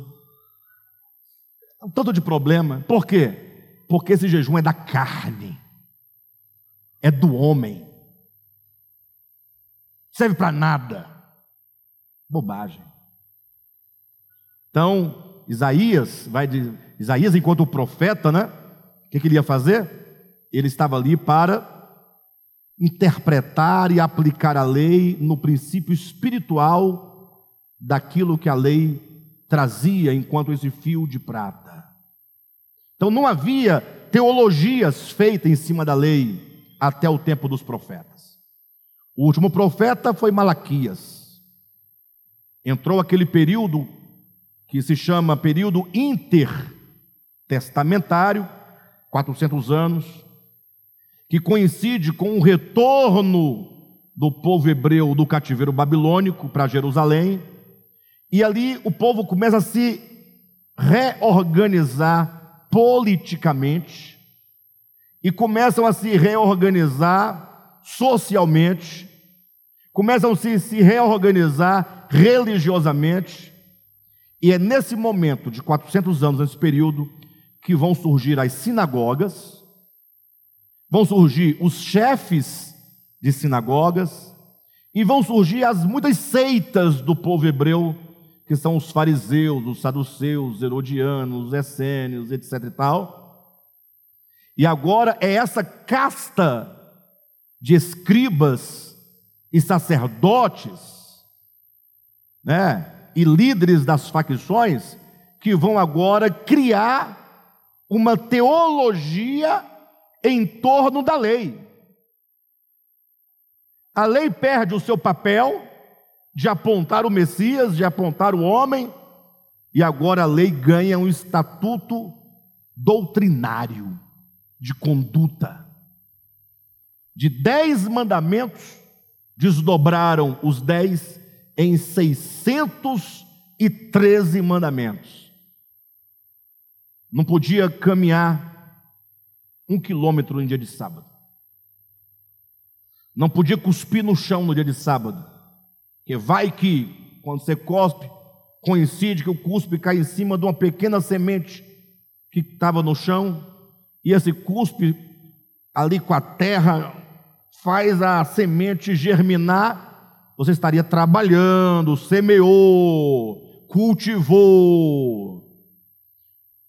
Speaker 1: um tanto de problema. Por quê? Porque esse jejum é da carne, é do homem, serve para nada, bobagem. Então, Isaías vai de Isaías, enquanto profeta, né? O que, que ele ia fazer? Ele estava ali para interpretar e aplicar a lei no princípio espiritual daquilo que a lei trazia enquanto esse fio de prata. Então não havia teologias feitas em cima da lei até o tempo dos profetas. O último profeta foi Malaquias. Entrou aquele período que se chama período intertestamentário, 400 anos, que coincide com o retorno do povo hebreu do cativeiro babilônico para Jerusalém, e ali o povo começa a se reorganizar politicamente e começam a se reorganizar socialmente, começam a se, se reorganizar religiosamente, e é nesse momento de 400 anos, nesse período, que vão surgir as sinagogas, vão surgir os chefes de sinagogas e vão surgir as muitas seitas do povo hebreu, que são os fariseus, os saduceus, os herodianos, os essênios, etc e tal. E agora é essa casta de escribas e sacerdotes, né, e líderes das facções que vão agora criar uma teologia em torno da lei. A lei perde o seu papel de apontar o Messias, de apontar o homem, e agora a lei ganha um estatuto doutrinário de conduta. De dez mandamentos, desdobraram os dez em seiscentos e treze mandamentos. Não podia caminhar um quilômetro em dia de sábado. Não podia cuspir no chão no dia de sábado. Porque vai que, quando você cospe, coincide que o cuspe cai em cima de uma pequena semente que estava no chão, e esse cuspe ali com a terra faz a semente germinar, você estaria trabalhando, semeou, cultivou.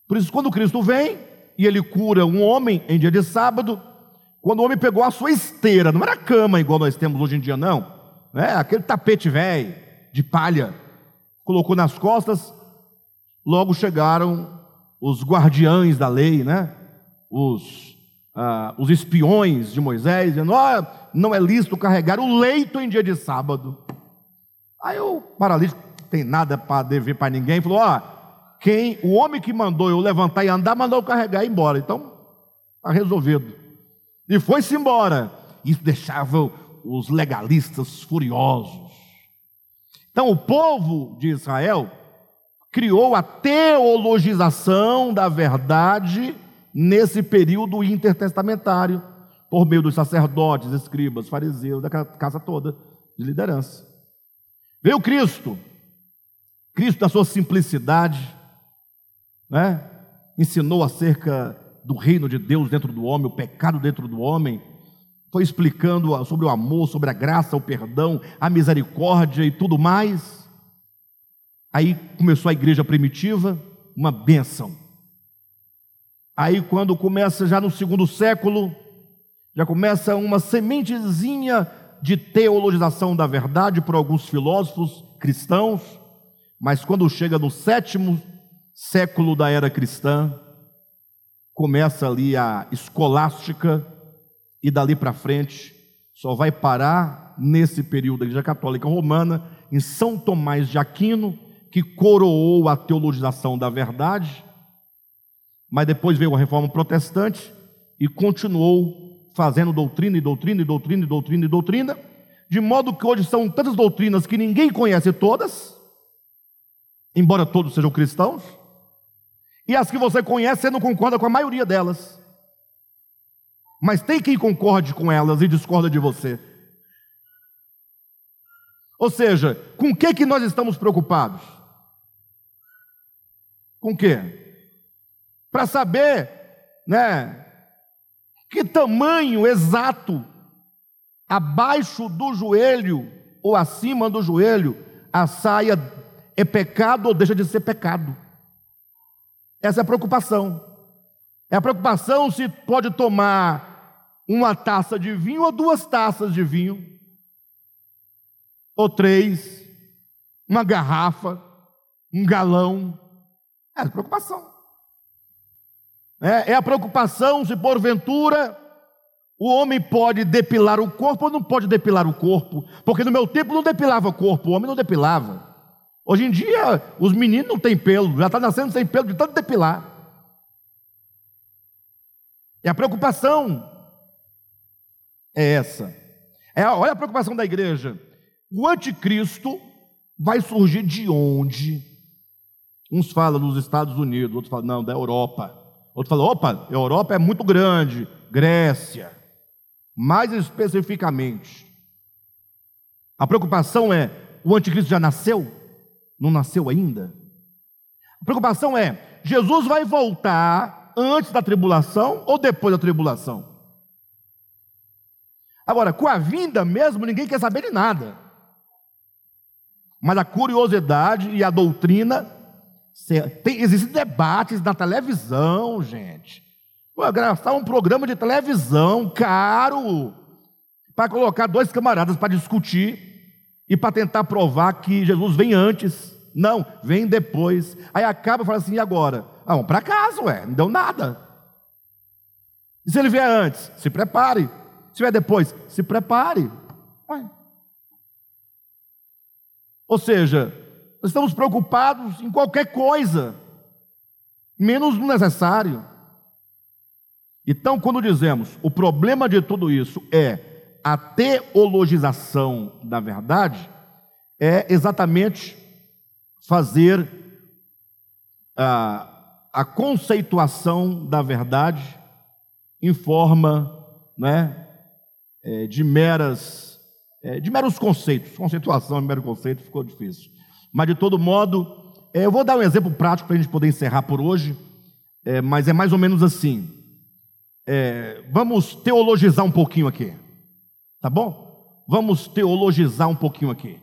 Speaker 1: Por isso, quando Cristo vem e ele cura um homem em dia de sábado, quando o homem pegou a sua esteira, não era cama igual nós temos hoje em dia, não, é aquele tapete velho, de palha, colocou nas costas, logo chegaram os guardiães da lei, né? Os, ah, os espiões de Moisés, dizendo: oh, não é lícito carregar o leito em dia de sábado. Aí o paralítico tem nada para dever para ninguém, falou: ó, oh, quem, o homem que mandou eu levantar e andar, mandou eu carregar e ir embora. Então, está resolvido. E foi-se embora. Isso deixava os legalistas furiosos. Então, o povo de Israel criou a teologização da verdade nesse período intertestamentário, por meio dos sacerdotes, escribas, fariseus, da casa toda de liderança. Veio Cristo, Cristo, na sua simplicidade, né? ensinou acerca do reino de Deus dentro do homem, o pecado dentro do homem, foi explicando sobre o amor, sobre a graça, o perdão, a misericórdia e tudo mais. Aí começou a igreja primitiva, uma bênção. Aí, quando começa já no segundo século, já começa uma sementezinha de teologização da verdade por alguns filósofos cristãos, mas quando chega no sétimo século da era cristã, começa ali a escolástica e dali para frente só vai parar nesse período da Igreja Católica Romana em São Tomás de Aquino, que coroou a teologização da verdade, mas depois veio a Reforma Protestante e continuou fazendo doutrina e doutrina e doutrina e doutrina e doutrina, de modo que hoje são tantas doutrinas que ninguém conhece todas, embora todos sejam cristãos, e as que você conhece, você não concorda com a maioria delas. Mas tem quem concorde com elas e discorda de você. Ou seja, com o que, que nós estamos preocupados? Com o quê? Para saber, né, que tamanho exato abaixo do joelho ou acima do joelho a saia é pecado ou deixa de ser pecado. Essa é a preocupação. É a preocupação se pode tomar uma taça de vinho ou duas taças de vinho, ou três, uma garrafa, um galão. É a preocupação. É, é a preocupação se porventura o homem pode depilar o corpo ou não pode depilar o corpo, porque no meu tempo não depilava o corpo, o homem não depilava. Hoje em dia, os meninos não têm pelo, já está nascendo sem pelo de tanto depilar. E a preocupação é essa. É, olha a preocupação da igreja. O anticristo vai surgir de onde? Uns falam dos Estados Unidos, outros falam, não, da Europa. Outros falam, opa, Europa é muito grande, Grécia. Mais especificamente, a preocupação é: o anticristo já nasceu? Não nasceu ainda? A preocupação é: Jesus vai voltar antes da tribulação ou depois da tribulação? Agora, com a vinda mesmo, ninguém quer saber de nada. Mas a curiosidade e a doutrina, tem, existem debates na televisão, gente. Pô, gravar um programa de televisão caro para colocar dois camaradas para discutir e para tentar provar que Jesus vem antes. Não, vem depois. Aí acaba e fala assim: e agora? Ah, vamos para casa, ué, não deu nada. E se ele vier antes? Se prepare. Se vier depois? Se prepare. Ué. Ou seja, nós estamos preocupados em qualquer coisa, menos no necessário. Então, quando dizemos o problema de tudo isso é a teologização da verdade é exatamente fazer a, a conceituação da verdade em forma né, é, de meras, é, de meros conceitos. Conceituação mero conceito ficou difícil. Mas de todo modo, é, eu vou dar um exemplo prático para a gente poder encerrar por hoje, mas é mais ou menos assim. Vamos teologizar um pouquinho aqui, tá bom? Vamos teologizar um pouquinho aqui.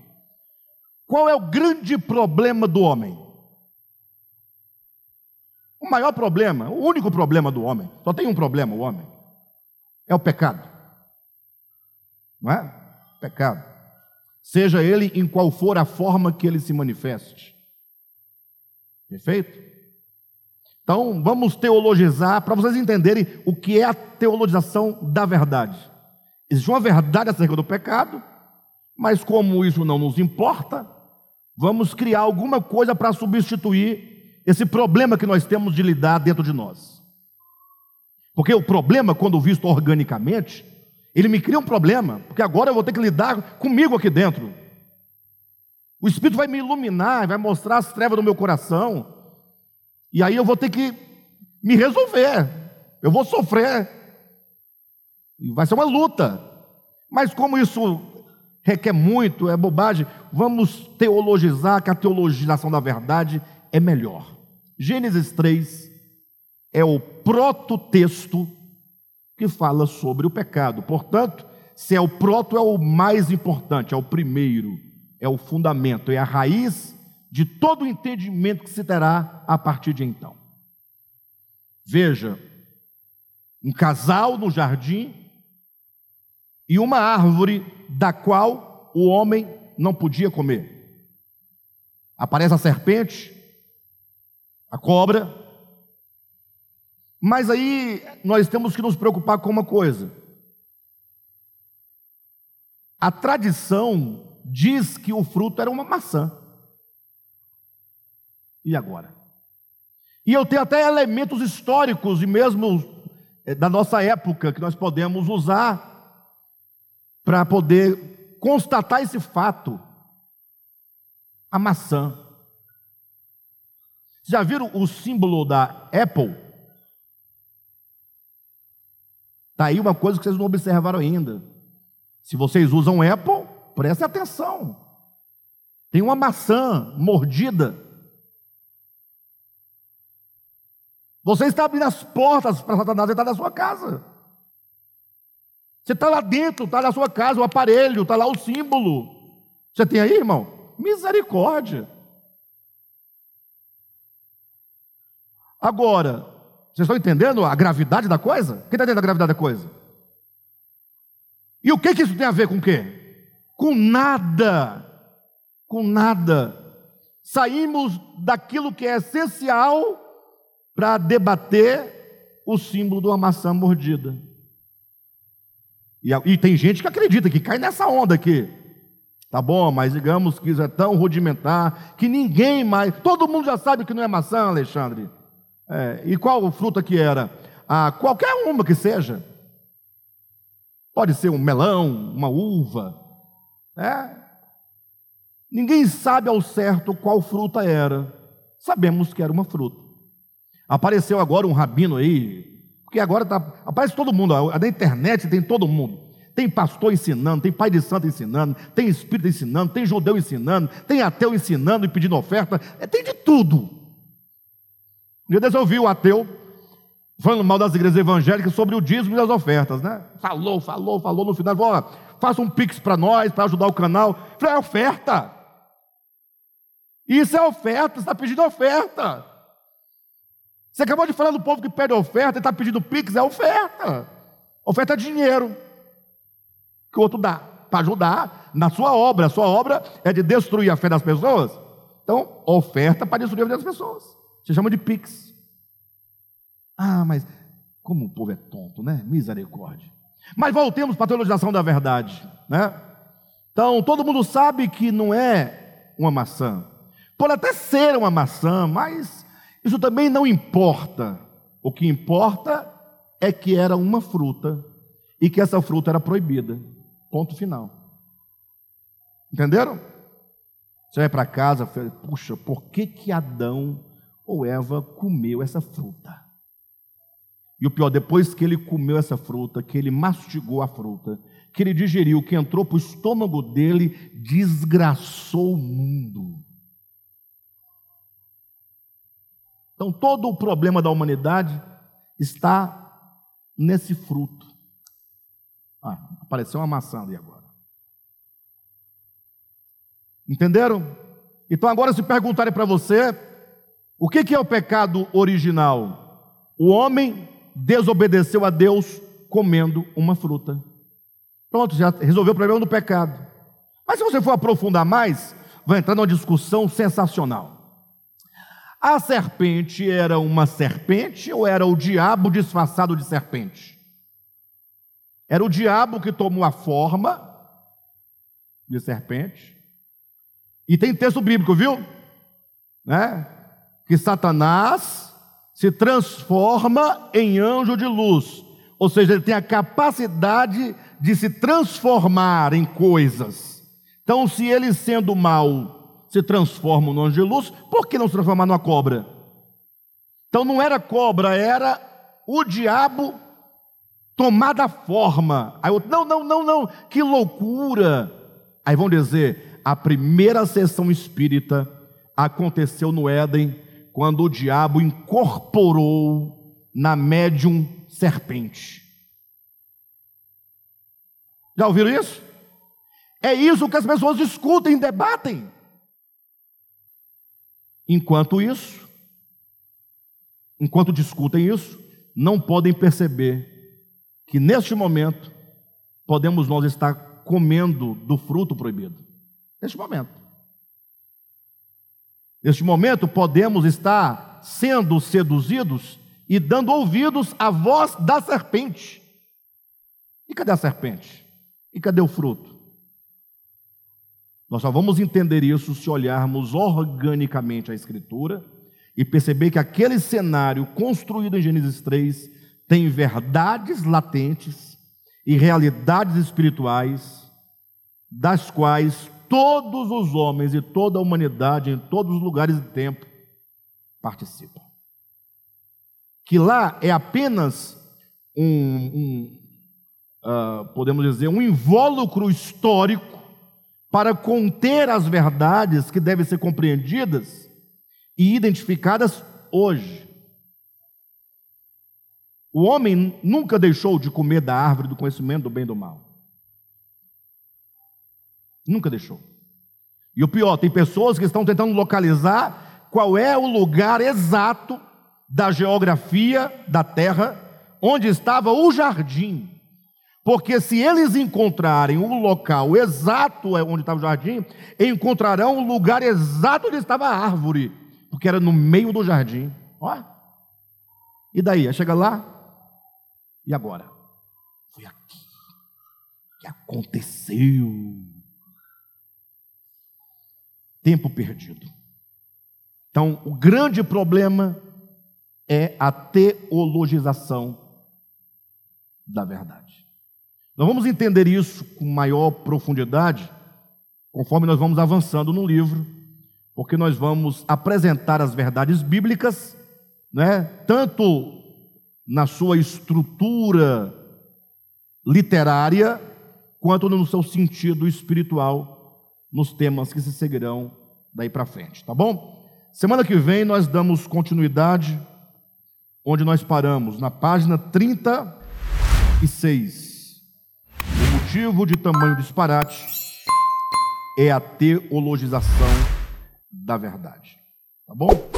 Speaker 1: Qual é o grande problema do homem? O maior problema, o único problema do homem, só tem um problema o homem, é o pecado. Não é? Pecado. Seja ele em qual for a forma que ele se manifeste. Perfeito? Então, vamos teologizar para vocês entenderem o que é a teologização da verdade. Existe uma verdade acerca do pecado, mas como isso não nos importa, vamos criar alguma coisa para substituir esse problema que nós temos de lidar dentro de nós. Porque o problema, quando visto organicamente, ele me cria um problema, porque agora eu vou ter que lidar comigo aqui dentro. O Espírito vai me iluminar, vai mostrar as trevas do meu coração, e aí eu vou ter que me resolver, eu vou sofrer, vai ser uma luta. Mas como isso requer muito, é bobagem, vamos teologizar que a teologização da verdade é melhor. Gênesis 3 é o prototexto que fala sobre o pecado. Portanto, se é o proto, é o mais importante, é o primeiro, é o fundamento, é a raiz de todo o entendimento que se terá a partir de então. Veja, um casal no jardim e uma árvore da qual o homem não podia comer. Aparece a serpente, a cobra. Mas aí nós temos que nos preocupar com uma coisa. A tradição diz que o fruto era uma maçã. E agora? E eu tenho até elementos históricos e mesmo eh, da nossa época que nós podemos usar para poder constatar esse fato. A maçã. Já viram o símbolo da Apple? Está aí uma coisa que vocês não observaram ainda. Se vocês usam Apple, preste atenção. Tem uma maçã mordida. Você está abrindo as portas para Satanás entrar na sua casa. Você está lá dentro, está na sua casa, o aparelho, está lá o símbolo. Você tem aí, irmão? Misericórdia. Agora, vocês estão entendendo a gravidade da coisa? Quem está entendendo a gravidade da coisa? E o que, que isso tem a ver com o quê? Com nada. Com nada. Saímos daquilo que é essencial para debater o símbolo de uma maçã mordida. E, e, tem gente que acredita, que cai nessa onda aqui. Tá bom, mas digamos que isso é tão rudimentar que ninguém mais. Todo mundo já sabe que não é maçã, Alexandre. É, e qual fruta que era? Ah, qualquer uma que seja. Pode ser um melão, uma uva. É. Ninguém sabe ao certo qual fruta era. Sabemos que era uma fruta. Apareceu agora um rabino aí, porque agora tá, aparece todo mundo, na internet tem todo mundo. Tem pastor ensinando, tem pai de santo ensinando, tem espírito ensinando, tem judeu ensinando, tem ateu ensinando e pedindo oferta, é, tem de tudo. Dia desse eu ouvi o ateu falando mal das igrejas evangélicas sobre o dízimo e as ofertas, né? Falou, falou, falou, no final, falou, faça um pix para nós, para ajudar o canal. falei, é oferta. Isso é oferta, você está pedindo oferta. Você acabou de falar do povo que pede oferta e está pedindo pix, é oferta. Oferta é dinheiro que o outro dá para ajudar na sua obra. A sua obra é de destruir a fé das pessoas. Então, oferta para destruir a fé das pessoas. Se chama de Pix. Ah, mas como o povo é tonto, né? Misericórdia. Mas voltemos para a teologização da verdade, né? Então, todo mundo sabe que não é uma maçã. Pode até ser uma maçã, mas isso também não importa. O que importa é que era uma fruta e que essa fruta era proibida. Ponto final. Entenderam? Você vai para casa, puxa, por que que Adão ou Eva comeu essa fruta. E o pior, depois que ele comeu essa fruta, que ele mastigou a fruta, que ele digeriu, que entrou para o estômago dele, desgraçou o mundo. Então, todo o problema da humanidade está nesse fruto. Ah, apareceu uma maçã ali agora. Entenderam? Então, agora, se perguntarem para você, o que é o pecado original? O homem desobedeceu a Deus comendo uma fruta. Pronto, já resolveu o problema do pecado. Mas se você for aprofundar mais, vai entrar numa discussão sensacional. A serpente era uma serpente ou era o diabo disfarçado de serpente? Era o diabo que tomou a forma de serpente. E tem texto bíblico, viu? Né? Que Satanás se transforma em anjo de luz. Ou seja, ele tem a capacidade de se transformar em coisas. Então, se ele sendo mal se transformam no anjo de luz, por que não se transformar numa cobra? Então não era cobra, era o diabo tomada forma. Aí outro, não, não, não, não, que loucura. Aí vão dizer, a primeira sessão espírita aconteceu no Éden, quando o diabo incorporou na médium serpente. Já ouviram isso? É isso que as pessoas discutem, debatem. Enquanto isso, enquanto discutem isso, não podem perceber que neste momento podemos nós estar comendo do fruto proibido. Neste momento. Neste momento podemos estar sendo seduzidos e dando ouvidos à voz da serpente. E cadê a serpente? E cadê o fruto? Nós só vamos entender isso se olharmos organicamente a Escritura e perceber que aquele cenário construído em Gênesis 3 tem verdades latentes e realidades espirituais, das quais todos os homens e toda a humanidade, em todos os lugares e tempo, participam. Que lá é apenas um, um uh, podemos dizer, um invólucro histórico para conter as verdades que devem ser compreendidas e identificadas hoje. O homem nunca deixou de comer da árvore do conhecimento do bem e do mal. Nunca deixou. E o pior, tem pessoas que estão tentando localizar qual é o lugar exato da geografia da terra onde estava o jardim. Porque se eles encontrarem o local exato onde estava o jardim, encontrarão o lugar exato onde estava a árvore, porque era no meio do jardim. Ó. E daí? Chega lá, e agora? Foi aqui que aconteceu. Tempo perdido. Então, o grande problema é a teologização da verdade. Nós vamos entender isso com maior profundidade conforme nós vamos avançando no livro, porque nós vamos apresentar as verdades bíblicas, né, tanto na sua estrutura literária, quanto no seu sentido espiritual, nos temas que se seguirão daí para frente, tá bom? Semana que vem nós damos continuidade onde nós paramos, na página 36 motivo de tamanho disparate é a teologização da verdade. Tá bom?